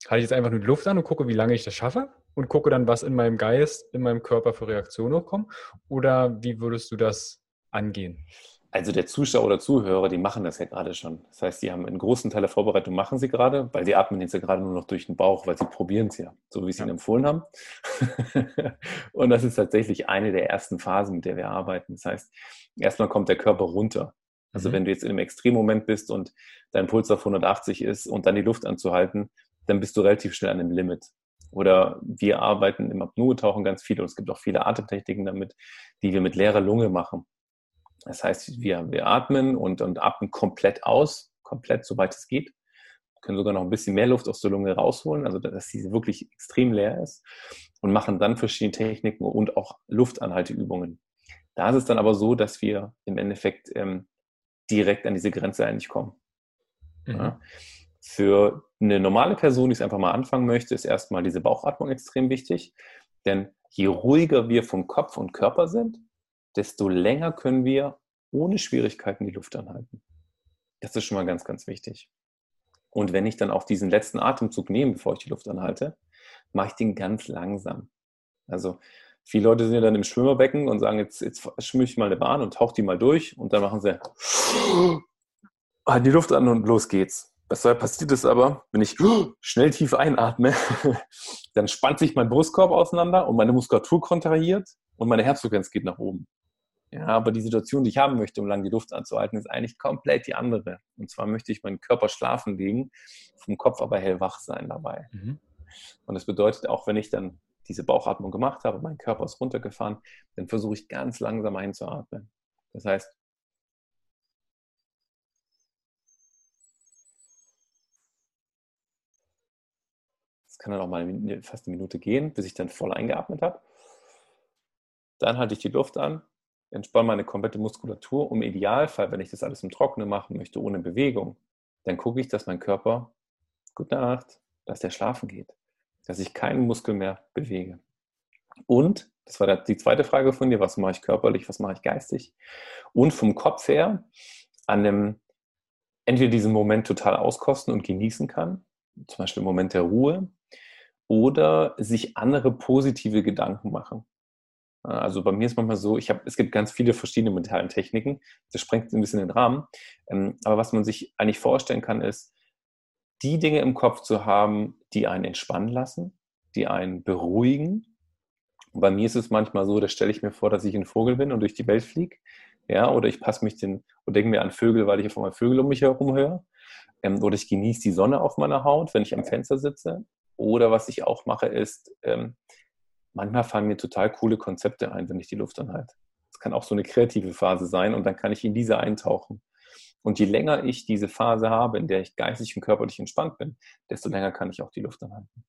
halte ich jetzt einfach nur die Luft an und gucke, wie lange ich das schaffe und gucke dann, was in meinem Geist, in meinem Körper für Reaktionen hochkommen? Oder wie würdest du das angehen? Also der Zuschauer oder Zuhörer, die machen das ja gerade schon. Das heißt, die haben einen großen Teil der Vorbereitung machen sie gerade, weil sie atmen jetzt ja gerade nur noch durch den Bauch, weil sie probieren es ja, so wie sie ja. ihnen empfohlen haben. und das ist tatsächlich eine der ersten Phasen, mit der wir arbeiten. Das heißt, erstmal kommt der Körper runter. Also mhm. wenn du jetzt in einem Extremmoment bist und dein Puls auf 180 ist und dann die Luft anzuhalten, dann bist du relativ schnell an dem Limit. Oder wir arbeiten im Apnoe-Tauchen ganz viel und es gibt auch viele Atemtechniken damit, die wir mit leerer Lunge machen. Das heißt, wir, wir atmen und, und atmen komplett aus, komplett, soweit es geht. Wir können sogar noch ein bisschen mehr Luft aus der Lunge rausholen, also dass sie wirklich extrem leer ist und machen dann verschiedene Techniken und auch Luftanhalteübungen. Da ist es dann aber so, dass wir im Endeffekt ähm, direkt an diese Grenze eigentlich kommen. Mhm. Ja. Für eine normale Person, die es einfach mal anfangen möchte, ist erstmal diese Bauchatmung extrem wichtig. Denn je ruhiger wir vom Kopf und Körper sind, desto länger können wir ohne Schwierigkeiten die Luft anhalten. Das ist schon mal ganz, ganz wichtig. Und wenn ich dann auch diesen letzten Atemzug nehme, bevor ich die Luft anhalte, mache ich den ganz langsam. Also viele Leute sind ja dann im Schwimmerbecken und sagen, jetzt, jetzt schwimme ich mal eine Bahn und tauche die mal durch und dann machen sie halten die Luft an und los geht's. Was passiert ist aber, wenn ich schnell tief einatme, dann spannt sich mein Brustkorb auseinander und meine Muskulatur kontrahiert und meine Herzfrequenz geht nach oben. Ja, aber die Situation, die ich haben möchte, um lang die Luft anzuhalten, ist eigentlich komplett die andere. Und zwar möchte ich meinen Körper schlafen legen, vom Kopf aber hellwach sein dabei. Mhm. Und das bedeutet, auch wenn ich dann diese Bauchatmung gemacht habe, mein Körper ist runtergefahren, dann versuche ich ganz langsam einzuatmen. Das heißt, es kann dann auch mal fast eine Minute gehen, bis ich dann voll eingeatmet habe. Dann halte ich die Luft an entspanne meine komplette Muskulatur. Um Idealfall, wenn ich das alles im Trockenen machen möchte, ohne Bewegung, dann gucke ich, dass mein Körper, gute Nacht, dass der schlafen geht, dass ich keinen Muskel mehr bewege. Und, das war die zweite Frage von dir, was mache ich körperlich, was mache ich geistig? Und vom Kopf her an einem, entweder diesen Moment total auskosten und genießen kann, zum Beispiel im Moment der Ruhe, oder sich andere positive Gedanken machen. Also bei mir ist manchmal so, ich habe, es gibt ganz viele verschiedene mentalen Techniken. Das sprengt ein bisschen den Rahmen. Ähm, aber was man sich eigentlich vorstellen kann, ist, die Dinge im Kopf zu haben, die einen entspannen lassen, die einen beruhigen. Und bei mir ist es manchmal so, da stelle ich mir vor, dass ich ein Vogel bin und durch die Welt fliege. Ja, oder ich passe mich den und denke mir an Vögel, weil ich auf einmal Vögel um mich herum höre. Ähm, oder ich genieße die Sonne auf meiner Haut, wenn ich am Fenster sitze. Oder was ich auch mache, ist, ähm, manchmal fallen mir total coole Konzepte ein, wenn ich die Luft anhalte. Das kann auch so eine kreative Phase sein und dann kann ich in diese eintauchen. Und je länger ich diese Phase habe, in der ich geistig und körperlich entspannt bin, desto länger kann ich auch die Luft anhalten.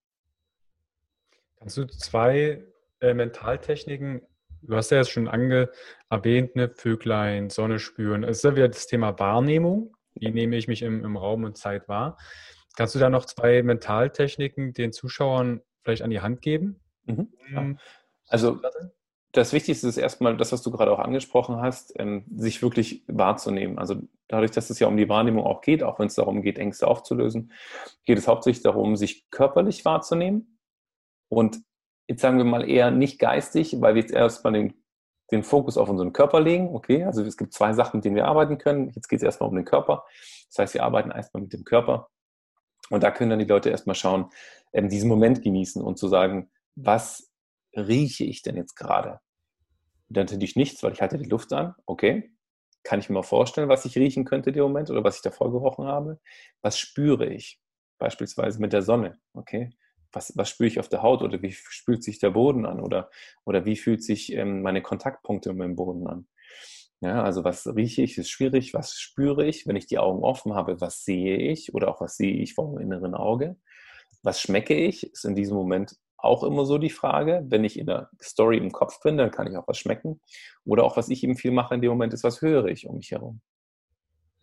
Kannst du zwei äh, Mentaltechniken, du hast ja jetzt schon ange erwähnt, ne, Vöglein, Sonne spüren, es ist ja wieder das Thema Wahrnehmung. Wie nehme ich mich im, im Raum und Zeit wahr? Kannst du da noch zwei Mentaltechniken den Zuschauern vielleicht an die Hand geben? Mhm. Ja. Also das Wichtigste ist erstmal das, was du gerade auch angesprochen hast, ähm, sich wirklich wahrzunehmen. Also dadurch, dass es ja um die Wahrnehmung auch geht, auch wenn es darum geht, Ängste aufzulösen, geht es hauptsächlich darum, sich körperlich wahrzunehmen. Und jetzt sagen wir mal eher nicht geistig, weil wir jetzt erstmal den, den Fokus auf unseren Körper legen. Okay, also es gibt zwei Sachen, mit denen wir arbeiten können. Jetzt geht es erstmal um den Körper. Das heißt, wir arbeiten erstmal mit dem Körper Und da können dann die Leute erstmal schauen, ähm, diesen Moment genießen und zu sagen, was rieche ich denn jetzt gerade? Dann natürlich nichts, weil ich halte die Luft an. Okay. Kann ich mir mal vorstellen, was ich riechen könnte in dem Moment oder was ich davor gerochen habe? Was spüre ich? Beispielsweise mit der Sonne. Okay. Was, was spüre ich auf der Haut oder wie fühlt sich der Boden an oder, oder wie fühlt sich ähm, meine Kontaktpunkte mit dem Boden an? Ja, also was rieche ich, ist schwierig. Was spüre ich, wenn ich die Augen offen habe? Was sehe ich oder auch was sehe ich vom inneren Auge? Was schmecke ich, ist in diesem Moment auch immer so die Frage. Wenn ich in der Story im Kopf bin, dann kann ich auch was schmecken. Oder auch, was ich eben viel mache in dem Moment, ist, was höre ich um mich herum.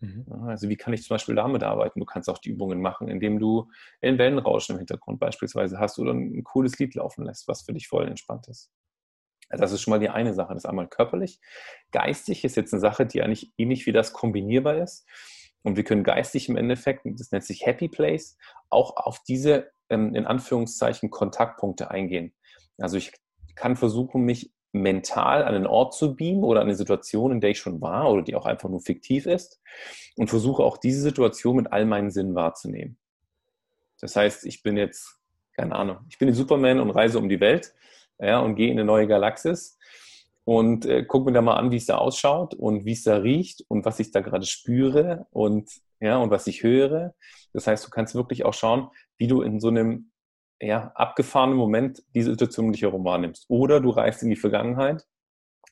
Mhm. Also wie kann ich zum Beispiel damit arbeiten? Du kannst auch die Übungen machen, indem du ein Wellenrauschen im Hintergrund beispielsweise hast oder ein cooles Lied laufen lässt, was für dich voll entspannt ist. Also das ist schon mal die eine Sache. Das ist einmal körperlich. Geistig ist jetzt eine Sache, die eigentlich ähnlich wie das kombinierbar ist. Und wir können geistig im Endeffekt, das nennt sich Happy Place, auch auf diese in Anführungszeichen Kontaktpunkte eingehen. Also ich kann versuchen, mich mental an einen Ort zu beamen oder an eine Situation, in der ich schon war oder die auch einfach nur fiktiv ist und versuche auch diese Situation mit all meinen Sinnen wahrzunehmen. Das heißt, ich bin jetzt, keine Ahnung, ich bin Superman und reise um die Welt ja, und gehe in eine neue Galaxis und äh, gucke mir da mal an, wie es da ausschaut und wie es da riecht und was ich da gerade spüre und ja und was ich höre. Das heißt, du kannst wirklich auch schauen, wie du in so einem ja, abgefahrenen Moment diese Situation um dich herum wahrnimmst. Oder du reist in die Vergangenheit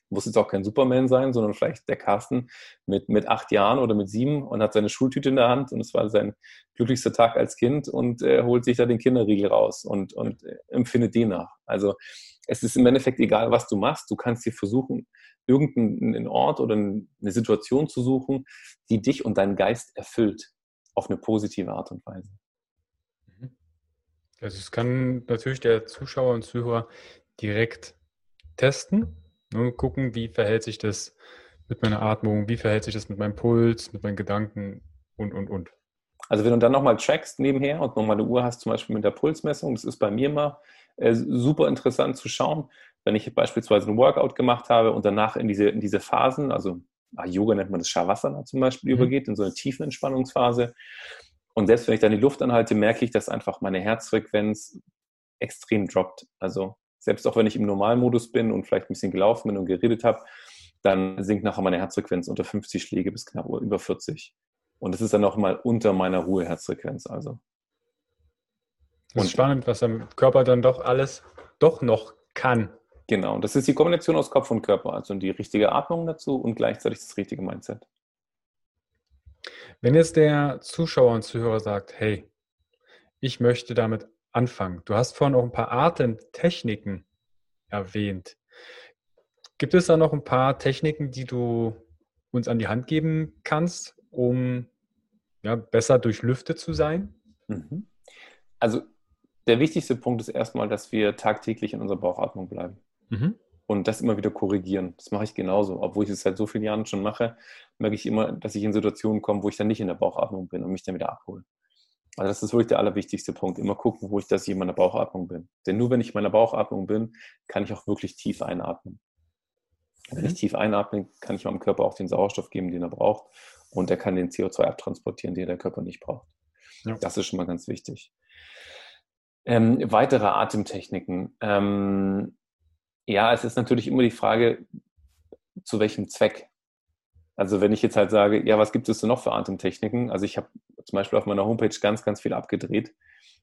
muss jetzt auch kein Superman sein, sondern vielleicht der Carsten mit, mit acht Jahren oder mit sieben und hat seine Schultüte in der Hand und es war sein glücklichster Tag als Kind und äh, holt sich da den Kinderriegel raus und, und äh, empfindet den nach. Also es ist im Endeffekt egal, was du machst. Du kannst dir versuchen, irgendeinen Ort oder eine Situation zu suchen, die dich und deinen Geist erfüllt auf eine positive Art und Weise. Mhm. Also es kann natürlich der Zuschauer und Zuhörer direkt testen Ne, gucken, wie verhält sich das mit meiner Atmung, wie verhält sich das mit meinem Puls, mit meinen Gedanken und, und, und. Also wenn du dann nochmal trackst nebenher und nochmal eine Uhr hast, zum Beispiel mit der Pulsmessung, das ist bei mir mal äh, super interessant zu schauen, wenn ich beispielsweise ein Workout gemacht habe und danach in diese, in diese Phasen, also ah, Yoga nennt man das Shavasana zum Beispiel, mhm. übergeht, in so eine tiefen Entspannungsphase. Und selbst wenn ich dann die Luft anhalte, merke ich, dass einfach meine Herzfrequenz extrem droppt. Also selbst auch wenn ich im Normalmodus bin und vielleicht ein bisschen gelaufen bin und geredet habe, dann sinkt nachher meine Herzfrequenz unter 50 Schläge bis knapp über 40. Und das ist dann auch mal unter meiner Ruheherzfrequenz. Also. Das ist spannend, was der Körper dann doch alles doch noch kann. Genau, das ist die Kombination aus Kopf und Körper, also die richtige Atmung dazu und gleichzeitig das richtige Mindset. Wenn jetzt der Zuschauer und Zuhörer sagt, hey, ich möchte damit anfangen. Du hast vorhin auch ein paar Atemtechniken erwähnt. Gibt es da noch ein paar Techniken, die du uns an die Hand geben kannst, um ja, besser durchlüftet zu sein? Mhm. Also der wichtigste Punkt ist erstmal, dass wir tagtäglich in unserer Bauchatmung bleiben. Mhm. Und das immer wieder korrigieren. Das mache ich genauso. Obwohl ich es seit so vielen Jahren schon mache, merke ich immer, dass ich in Situationen komme, wo ich dann nicht in der Bauchatmung bin und mich dann wieder abhole. Also das ist wirklich der allerwichtigste Punkt. Immer gucken, wo ich das hier in meiner Bauchatmung bin. Denn nur wenn ich in meiner Bauchatmung bin, kann ich auch wirklich tief einatmen. Wenn ich mhm. tief einatme, kann ich meinem Körper auch den Sauerstoff geben, den er braucht. Und er kann den CO2 abtransportieren, den der Körper nicht braucht. Ja. Das ist schon mal ganz wichtig. Ähm, weitere Atemtechniken. Ähm, ja, es ist natürlich immer die Frage, zu welchem Zweck. Also wenn ich jetzt halt sage, ja, was gibt es denn noch für Atemtechniken? Also ich habe zum Beispiel auf meiner Homepage ganz, ganz viel abgedreht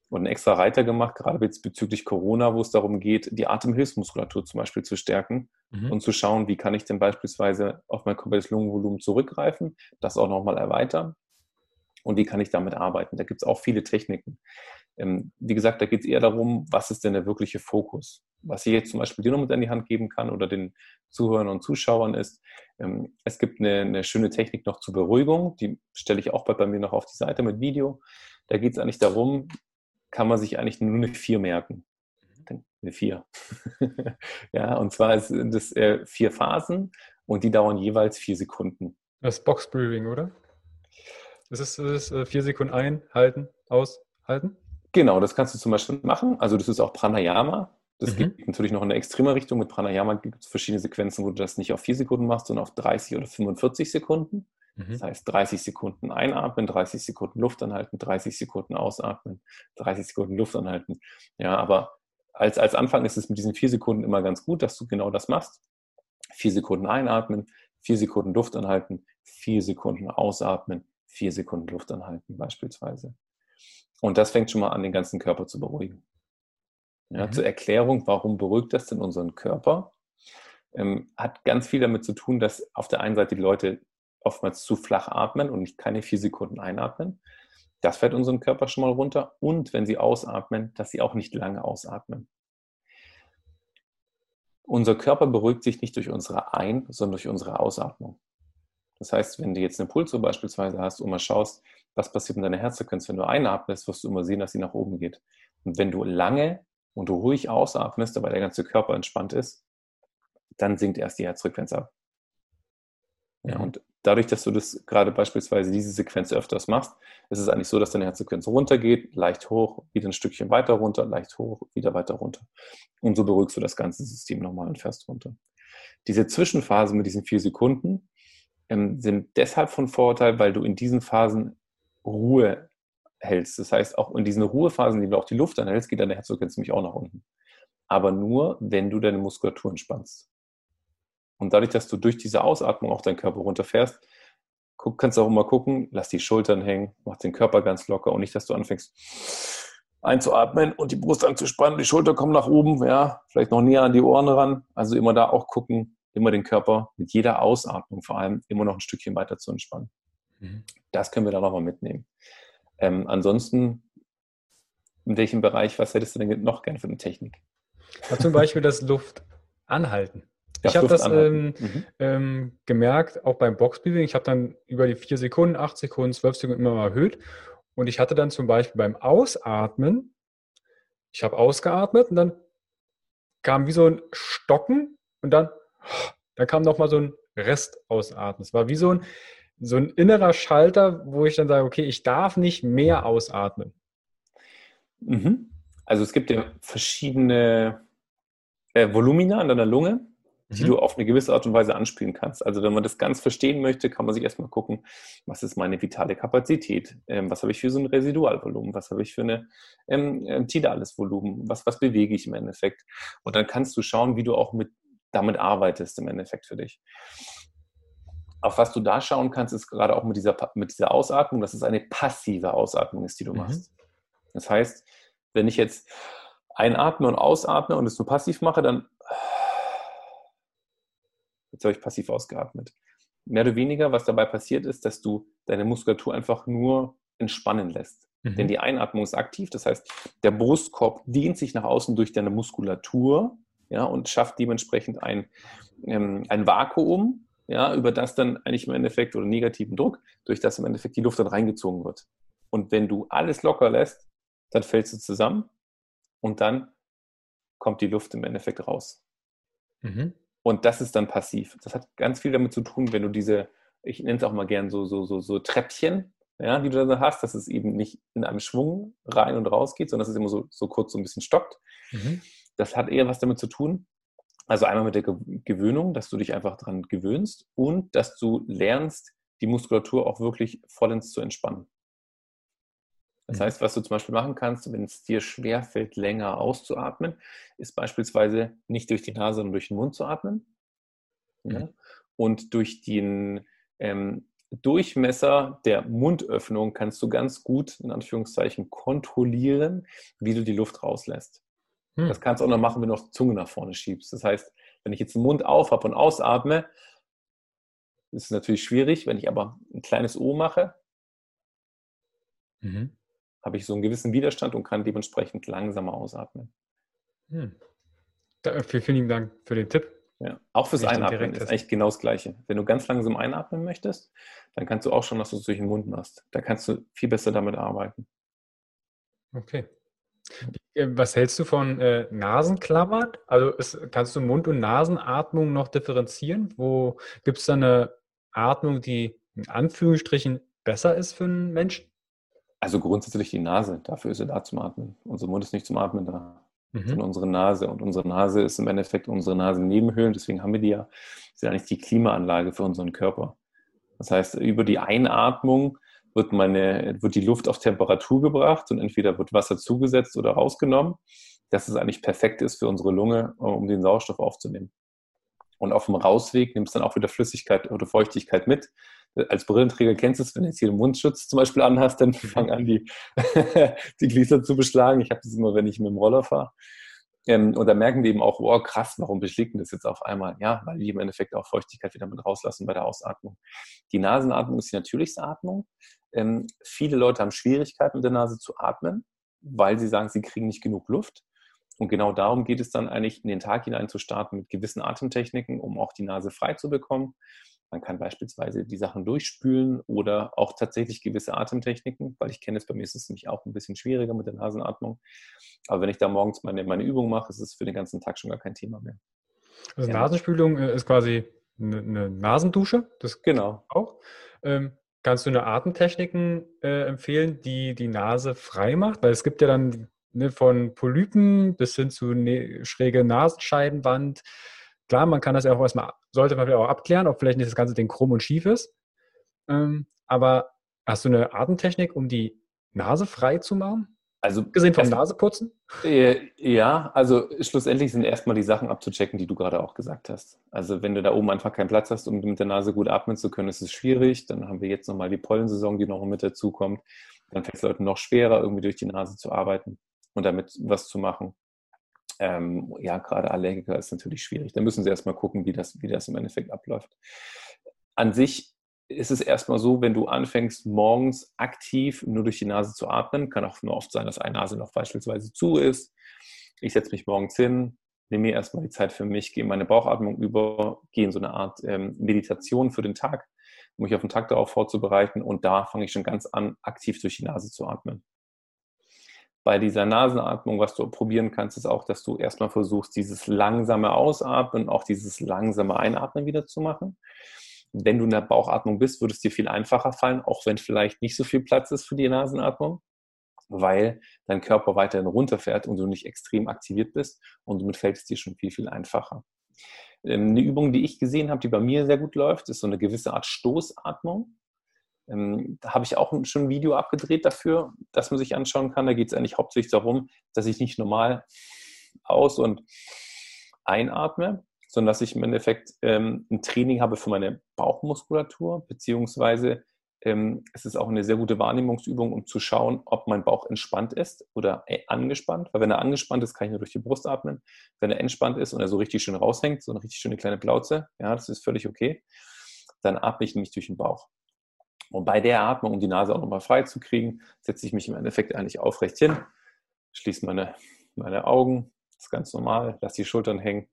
und einen extra Reiter gemacht, gerade jetzt bezüglich Corona, wo es darum geht, die Atemhilfsmuskulatur zum Beispiel zu stärken mhm. und zu schauen, wie kann ich denn beispielsweise auf mein komplettes Lungenvolumen zurückgreifen, das auch nochmal erweitern und wie kann ich damit arbeiten. Da gibt es auch viele Techniken. Ähm, wie gesagt, da geht es eher darum, was ist denn der wirkliche Fokus. Was ich jetzt zum Beispiel dir noch mit an die Hand geben kann oder den Zuhörern und Zuschauern ist, ähm, es gibt eine, eine, schöne Technik noch zur Beruhigung, die stelle ich auch bei, bei mir noch auf die Seite mit Video. Da geht es eigentlich darum, kann man sich eigentlich nur eine 4 merken. Eine 4. ja, und zwar sind das äh, vier Phasen und die dauern jeweils vier Sekunden. Das Box Breathing, oder? Das ist, das ist äh, vier Sekunden einhalten, aushalten? Genau, das kannst du zum Beispiel machen. Also das ist auch Pranayama. Das mhm. geht natürlich noch in eine extreme Richtung. Mit Pranayama gibt es verschiedene Sequenzen, wo du das nicht auf vier Sekunden machst, sondern auf 30 oder 45 Sekunden. Mhm. Das heißt 30 Sekunden einatmen, 30 Sekunden Luft anhalten, 30 Sekunden ausatmen, 30 Sekunden Luft anhalten. Ja, aber als, als Anfang ist es mit diesen vier Sekunden immer ganz gut, dass du genau das machst. Vier Sekunden einatmen, vier Sekunden Luft anhalten, vier Sekunden ausatmen, vier Sekunden Luft anhalten beispielsweise. Und das fängt schon mal an, den ganzen Körper zu beruhigen. Ja, mhm. Zur Erklärung, warum beruhigt das denn unseren Körper? Ähm, hat ganz viel damit zu tun, dass auf der einen Seite die Leute oftmals zu flach atmen und keine vier Sekunden einatmen. Das fährt unseren Körper schon mal runter. Und wenn sie ausatmen, dass sie auch nicht lange ausatmen. Unser Körper beruhigt sich nicht durch unsere Ein-, sondern durch unsere Ausatmung. Das heißt, wenn du jetzt eine Pulso beispielsweise hast und mal schaust, was passiert mit deiner Herzfrequenz, wenn du einatmest, wirst du immer sehen, dass sie nach oben geht. Und wenn du lange und ruhig ausatmest, dabei der ganze Körper entspannt ist, dann sinkt erst die Herzfrequenz ab. Ja, mhm. und dadurch, dass du das gerade beispielsweise diese Sequenz öfters machst, ist es eigentlich so, dass deine Herzfrequenz runtergeht, leicht hoch, wieder ein Stückchen weiter runter, leicht hoch, wieder weiter runter. Und so beruhigst du das ganze System nochmal und fährst runter. Diese Zwischenphase mit diesen vier Sekunden ähm, sind deshalb von Vorteil, weil du in diesen Phasen Ruhe hältst. Das heißt, auch in diesen Ruhephasen, die du auch die Luft anhältst, geht deine Herzfrequenz nämlich auch nach unten. Aber nur, wenn du deine Muskulatur entspannst. Und dadurch, dass du durch diese Ausatmung auch deinen Körper runterfährst, guck, kannst du auch immer gucken, lass die Schultern hängen, mach den Körper ganz locker und nicht, dass du anfängst einzuatmen und die Brust anzuspannen, die Schulter kommen nach oben, ja, vielleicht noch näher an die Ohren ran. Also immer da auch gucken, immer den Körper mit jeder Ausatmung vor allem immer noch ein Stückchen weiter zu entspannen. Mhm. Das können wir da nochmal mitnehmen. Ähm, ansonsten, in welchem Bereich, was hättest du denn noch gerne für eine Technik? Ja, zum Beispiel das Luft anhalten. ich habe das ähm, mhm. ähm, gemerkt, auch beim Boxbreathing. Ich habe dann über die vier Sekunden, acht Sekunden, zwölf Sekunden immer mal erhöht. Und ich hatte dann zum Beispiel beim Ausatmen, ich habe ausgeatmet und dann kam wie so ein Stocken und dann, dann kam nochmal so ein Rest ausatmen. Es war wie so ein, so ein innerer Schalter, wo ich dann sage, okay, ich darf nicht mehr ausatmen. Mhm. Also es gibt ja verschiedene äh, Volumina an deiner Lunge, die mhm. du auf eine gewisse Art und Weise anspielen kannst. Also wenn man das ganz verstehen möchte, kann man sich erstmal gucken, was ist meine vitale Kapazität? Ähm, was habe ich für so ein Residualvolumen? Was habe ich für eine, ähm, ein tidales Volumen? Was, was bewege ich im Endeffekt? Und dann kannst du schauen, wie du auch mit, damit arbeitest im Endeffekt für dich. Auf was du da schauen kannst, ist gerade auch mit dieser, mit dieser Ausatmung, dass es eine passive Ausatmung ist, die du mhm. machst. Das heißt, wenn ich jetzt einatme und ausatme und es nur passiv mache, dann jetzt habe ich passiv ausgeatmet. Mehr oder weniger, was dabei passiert ist, dass du deine Muskulatur einfach nur entspannen lässt. Mhm. Denn die Einatmung ist aktiv, das heißt, der Brustkorb dehnt sich nach außen durch deine Muskulatur ja, und schafft dementsprechend ein, ähm, ein Vakuum, ja, über das dann eigentlich im Endeffekt oder negativen Druck, durch das im Endeffekt die Luft dann reingezogen wird. Und wenn du alles locker lässt, dann fällst du zusammen und dann kommt die Luft im Endeffekt raus. Mhm. Und das ist dann passiv. Das hat ganz viel damit zu tun, wenn du diese, ich nenne es auch mal gern so, so, so, so Treppchen, ja, die du da hast, dass es eben nicht in einem Schwung rein und raus geht, sondern dass es immer so, so kurz so ein bisschen stockt. Mhm. Das hat eher was damit zu tun. Also einmal mit der Gewöhnung, dass du dich einfach daran gewöhnst und dass du lernst, die Muskulatur auch wirklich vollends zu entspannen. Das mhm. heißt, was du zum Beispiel machen kannst, wenn es dir schwerfällt, länger auszuatmen, ist beispielsweise nicht durch die Nase, sondern durch den Mund zu atmen. Mhm. Ja? Und durch den ähm, Durchmesser der Mundöffnung kannst du ganz gut, in Anführungszeichen, kontrollieren, wie du die Luft rauslässt. Mhm. Das kannst du auch noch machen, wenn du auch die Zunge nach vorne schiebst. Das heißt, wenn ich jetzt den Mund auf habe und ausatme, ist es natürlich schwierig. Wenn ich aber ein kleines O mache, mhm habe ich so einen gewissen Widerstand und kann dementsprechend langsamer ausatmen. Hm. Da, vielen Dank für den Tipp. Ja, auch fürs Einatmen ist eigentlich genau das Gleiche. Wenn du ganz langsam einatmen möchtest, dann kannst du auch schon, dass du es durch den Mund machst. Da kannst du viel besser damit arbeiten. Okay. Äh, was hältst du von äh, Nasenklappert? Also ist, kannst du Mund- und Nasenatmung noch differenzieren? Wo gibt es da eine Atmung, die in Anführungsstrichen besser ist für einen Menschen? Also grundsätzlich die Nase, dafür ist sie da zum Atmen. Unser Mund ist nicht zum Atmen da, mhm. sondern unsere Nase. Und unsere Nase ist im Endeffekt unsere Nasennebenhöhlen, deswegen haben wir die ja. Das ist ja eigentlich die Klimaanlage für unseren Körper. Das heißt, über die Einatmung wird, meine, wird die Luft auf Temperatur gebracht und entweder wird Wasser zugesetzt oder rausgenommen, dass es eigentlich perfekt ist für unsere Lunge, um den Sauerstoff aufzunehmen. Und auf dem Rausweg nimmst du dann auch wieder Flüssigkeit oder Feuchtigkeit mit. Als Brillenträger kennst du es, wenn du jetzt hier einen Mundschutz zum Beispiel anhast, dann fangen an, die, die Glieder zu beschlagen. Ich habe das immer, wenn ich mit dem Roller fahre. Ähm, und da merken die eben auch, wow, krass, warum beschlägt das jetzt auf einmal? Ja, weil die im Endeffekt auch Feuchtigkeit wieder mit rauslassen bei der Ausatmung. Die Nasenatmung ist die natürlichste Atmung. Ähm, viele Leute haben Schwierigkeiten mit der Nase zu atmen, weil sie sagen, sie kriegen nicht genug Luft. Und genau darum geht es dann eigentlich, in den Tag hinein zu starten mit gewissen Atemtechniken, um auch die Nase frei zu bekommen. Man kann beispielsweise die Sachen durchspülen oder auch tatsächlich gewisse Atemtechniken, weil ich kenne es bei mir ist es nämlich auch ein bisschen schwieriger mit der Nasenatmung. Aber wenn ich da morgens meine, meine Übung mache, ist es für den ganzen Tag schon gar kein Thema mehr. Also ja. Nasenspülung äh, ist quasi eine, eine Nasendusche. Das genau. Auch. Ähm, kannst du eine Atemtechniken äh, empfehlen, die die Nase frei macht? Weil es gibt ja dann ne, von Polypen bis hin zu ne, schräge Nasenscheidenwand. Klar, man kann das ja auch erstmal, sollte man vielleicht auch abklären, ob vielleicht nicht das ganze Ding krumm und schief ist. Ähm, aber hast du eine Atemtechnik, um die Nase frei zu machen? Also gesehen vom Naseputzen? Äh, ja, also schlussendlich sind erstmal die Sachen abzuchecken, die du gerade auch gesagt hast. Also wenn du da oben einfach keinen Platz hast, um mit der Nase gut atmen zu können, ist es schwierig. Dann haben wir jetzt nochmal die Pollensaison, die noch mit dazu kommt. Dann fällt es Leuten noch schwerer, irgendwie durch die Nase zu arbeiten und damit was zu machen. Ähm, ja, gerade Allergiker ist natürlich schwierig. Da müssen sie erstmal gucken, wie das, wie das im Endeffekt abläuft. An sich ist es erstmal so, wenn du anfängst, morgens aktiv nur durch die Nase zu atmen, kann auch nur oft sein, dass eine Nase noch beispielsweise zu ist. Ich setze mich morgens hin, nehme mir erstmal die Zeit für mich, gehe in meine Bauchatmung über, gehe in so eine Art ähm, Meditation für den Tag, um mich auf den Tag darauf vorzubereiten und da fange ich schon ganz an, aktiv durch die Nase zu atmen bei dieser Nasenatmung, was du probieren kannst, ist auch, dass du erstmal versuchst, dieses langsame Ausatmen, auch dieses langsame Einatmen wieder zu machen. Wenn du in der Bauchatmung bist, würde es dir viel einfacher fallen, auch wenn vielleicht nicht so viel Platz ist für die Nasenatmung, weil dein Körper weiterhin runterfährt und du nicht extrem aktiviert bist und somit fällt es dir schon viel, viel einfacher. Ähm, eine Übung, die ich gesehen habe, die bei mir sehr gut läuft, ist so eine gewisse Art Stoßatmung. Ähm, da habe ich auch schon ein Video abgedreht dafür, dass man sich anschauen kann. Da geht es eigentlich hauptsächlich darum, dass ich nicht normal aus- und einatme, sondern dass ich im Endeffekt ähm, ein Training habe für meine Bauchmuskulatur, beziehungsweise ähm, es ist auch eine sehr gute Wahrnehmungsübung, um zu schauen, ob mein Bauch entspannt ist oder äh, angespannt. Weil wenn er angespannt ist, kann ich nur durch die Brust atmen. Wenn er entspannt ist und er so richtig schön raushängt, so eine richtig schöne kleine Plauze, ja, das ist völlig okay, dann atme ich nämlich durch den Bauch. Und bei der Atmung, um die Nase auch nochmal frei zu kriegen, setze ich mich im Endeffekt eigentlich aufrecht hin, schließe meine, meine Augen, das ist ganz normal, lasse die Schultern hängen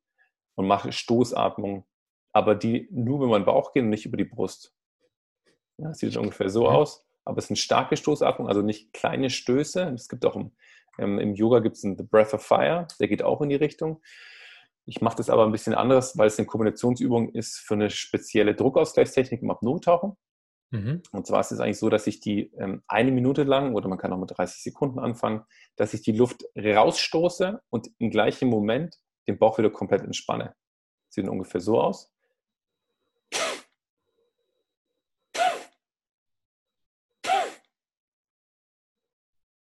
und mache Stoßatmung, aber die nur über meinen Bauch gehen und nicht über die Brust. Ja, das sieht ungefähr so aus, aber es sind starke Stoßatmung, also nicht kleine Stöße. Es gibt auch im, ähm, im Yoga gibt es einen The Breath of Fire, der geht auch in die Richtung. Ich mache das aber ein bisschen anders, weil es eine Kombinationsübung ist für eine spezielle Druckausgleichstechnik im Apnoe-Tauchen. Mhm. Und zwar ist es eigentlich so, dass ich die ähm, eine Minute lang oder man kann auch mit 30 Sekunden anfangen, dass ich die Luft rausstoße und im gleichen Moment den Bauch wieder komplett entspanne. Sieht ungefähr so aus.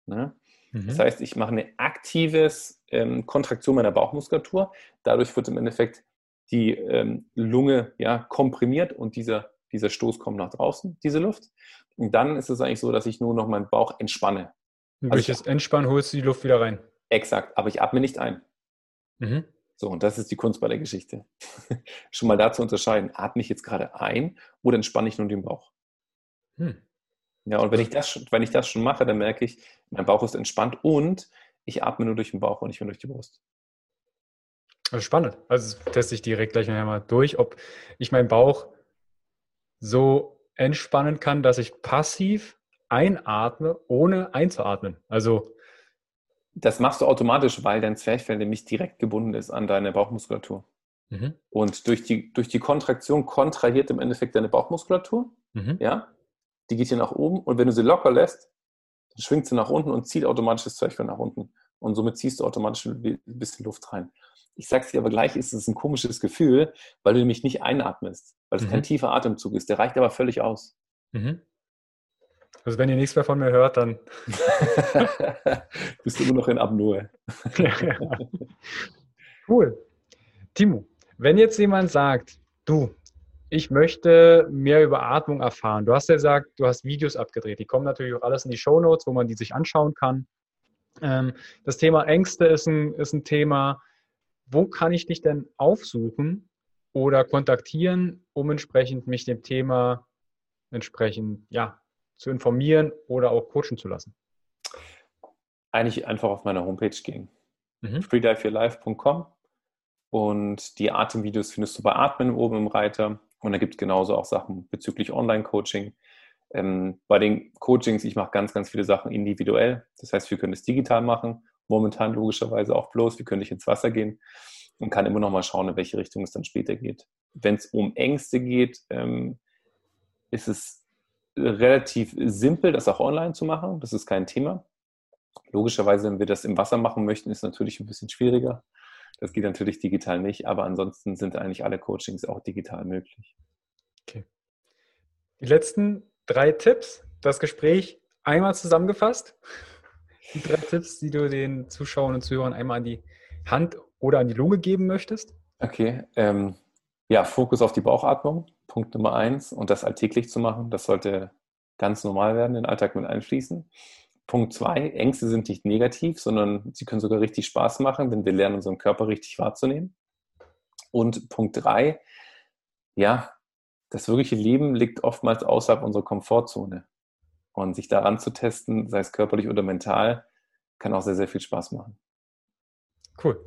Ne? Mhm. Das heißt, ich mache eine aktive ähm, Kontraktion meiner Bauchmuskulatur. Dadurch wird im Endeffekt die ähm, Lunge ja, komprimiert und dieser dieser Stoß kommt nach draußen, diese Luft. Und dann ist es eigentlich so, dass ich nur noch meinen Bauch entspanne. Und durch also das Entspannen holst du die Luft wieder rein. Exakt, aber ich atme nicht ein. Mhm. So, und das ist die Kunst bei der Geschichte. Schon mal da zu unterscheiden, atme ich jetzt gerade ein oder entspanne ich nur den Bauch? Hm. Ja, und wenn ich, das, wenn ich das schon mache, dann merke ich, mein Bauch ist entspannt und ich atme nur durch den Bauch und nicht mehr durch die Brust. Also spannend. Also teste ich direkt gleich mal durch, ob ich meinen Bauch so entspannen kann, dass ich passiv einatme, ohne einzuatmen. Also das machst du automatisch, weil dein Zwerchfell nämlich direkt gebunden ist an deine Bauchmuskulatur. Mhm. Und durch die, durch die Kontraktion kontrahiert im Endeffekt deine Bauchmuskulatur. Mhm. Ja? Die geht hier nach oben und wenn du sie locker lässt, dann schwingt sie nach unten und zieht automatisch das Zwerchfell nach unten. Und somit ziehst du automatisch ein bisschen Luft rein. Ich sage es dir aber gleich, ist es ein komisches Gefühl, weil du nämlich nicht einatmest, weil es mhm. kein tiefer Atemzug ist. Der reicht aber völlig aus. Mhm. Also wenn ihr nichts mehr von mir hört, dann bist du nur noch in ja, Cool. Timo, wenn jetzt jemand sagt, du, ich möchte mehr über Atmung erfahren. Du hast ja gesagt, du hast Videos abgedreht. Die kommen natürlich auch alles in die Show Notes, wo man die sich anschauen kann. Ähm, das Thema Ängste ist ein, ist ein Thema. Wo kann ich dich denn aufsuchen oder kontaktieren, um entsprechend mich dem Thema entsprechend ja, zu informieren oder auch coachen zu lassen? Eigentlich einfach auf meine Homepage gehen. Mhm. freediveyourlife.com und die Atemvideos findest du bei Atmen oben im Reiter. Und da gibt es genauso auch Sachen bezüglich Online-Coaching. Ähm, bei den Coachings, ich mache ganz, ganz viele Sachen individuell. Das heißt, wir können es digital machen. Momentan logischerweise auch bloß. Wir können nicht ins Wasser gehen und kann immer noch mal schauen, in welche Richtung es dann später geht. Wenn es um Ängste geht, ähm, ist es relativ simpel, das auch online zu machen. Das ist kein Thema. Logischerweise, wenn wir das im Wasser machen möchten, ist es natürlich ein bisschen schwieriger. Das geht natürlich digital nicht, aber ansonsten sind eigentlich alle Coachings auch digital möglich. Okay. Die letzten drei Tipps, das Gespräch einmal zusammengefasst. Die drei Tipps, die du den Zuschauern und Zuhörern einmal an die Hand oder an die Lunge geben möchtest. Okay. Ähm, ja, Fokus auf die Bauchatmung, Punkt Nummer eins. Und das alltäglich zu machen, das sollte ganz normal werden, den Alltag mit einfließen. Punkt zwei, Ängste sind nicht negativ, sondern sie können sogar richtig Spaß machen, wenn wir lernen, unseren Körper richtig wahrzunehmen. Und Punkt drei, ja, das wirkliche Leben liegt oftmals außerhalb unserer Komfortzone. Und sich daran zu testen, sei es körperlich oder mental, kann auch sehr, sehr viel Spaß machen. Cool.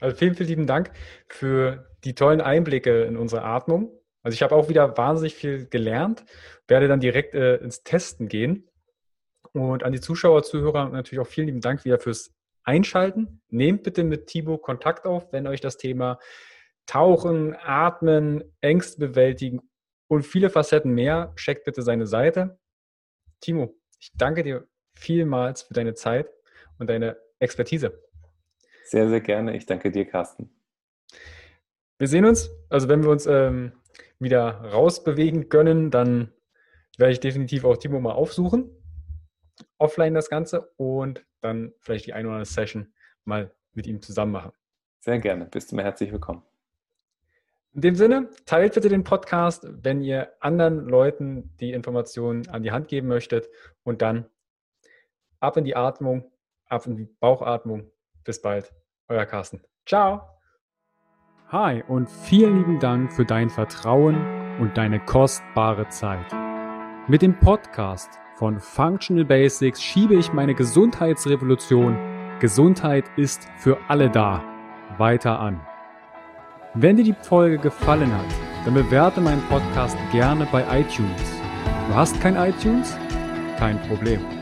Also vielen, vielen lieben Dank für die tollen Einblicke in unsere Atmung. Also ich habe auch wieder wahnsinnig viel gelernt, werde dann direkt äh, ins Testen gehen. Und an die Zuschauer, Zuhörer natürlich auch vielen lieben Dank wieder fürs Einschalten. Nehmt bitte mit Thibaut Kontakt auf, wenn euch das Thema Tauchen, Atmen, Ängste bewältigen und viele Facetten mehr, checkt bitte seine Seite. Timo, ich danke dir vielmals für deine Zeit und deine Expertise. Sehr, sehr gerne. Ich danke dir, Carsten. Wir sehen uns. Also wenn wir uns ähm, wieder rausbewegen können, dann werde ich definitiv auch Timo mal aufsuchen offline das Ganze und dann vielleicht die eine oder andere Session mal mit ihm zusammen machen. Sehr gerne. Bist du mir herzlich willkommen. In dem Sinne, teilt bitte den Podcast, wenn ihr anderen Leuten die Informationen an die Hand geben möchtet und dann ab in die Atmung, ab in die Bauchatmung. Bis bald, euer Carsten. Ciao. Hi und vielen lieben Dank für dein Vertrauen und deine kostbare Zeit. Mit dem Podcast von Functional Basics schiebe ich meine Gesundheitsrevolution Gesundheit ist für alle da weiter an. Wenn dir die Folge gefallen hat, dann bewerte meinen Podcast gerne bei iTunes. Du hast kein iTunes? Kein Problem.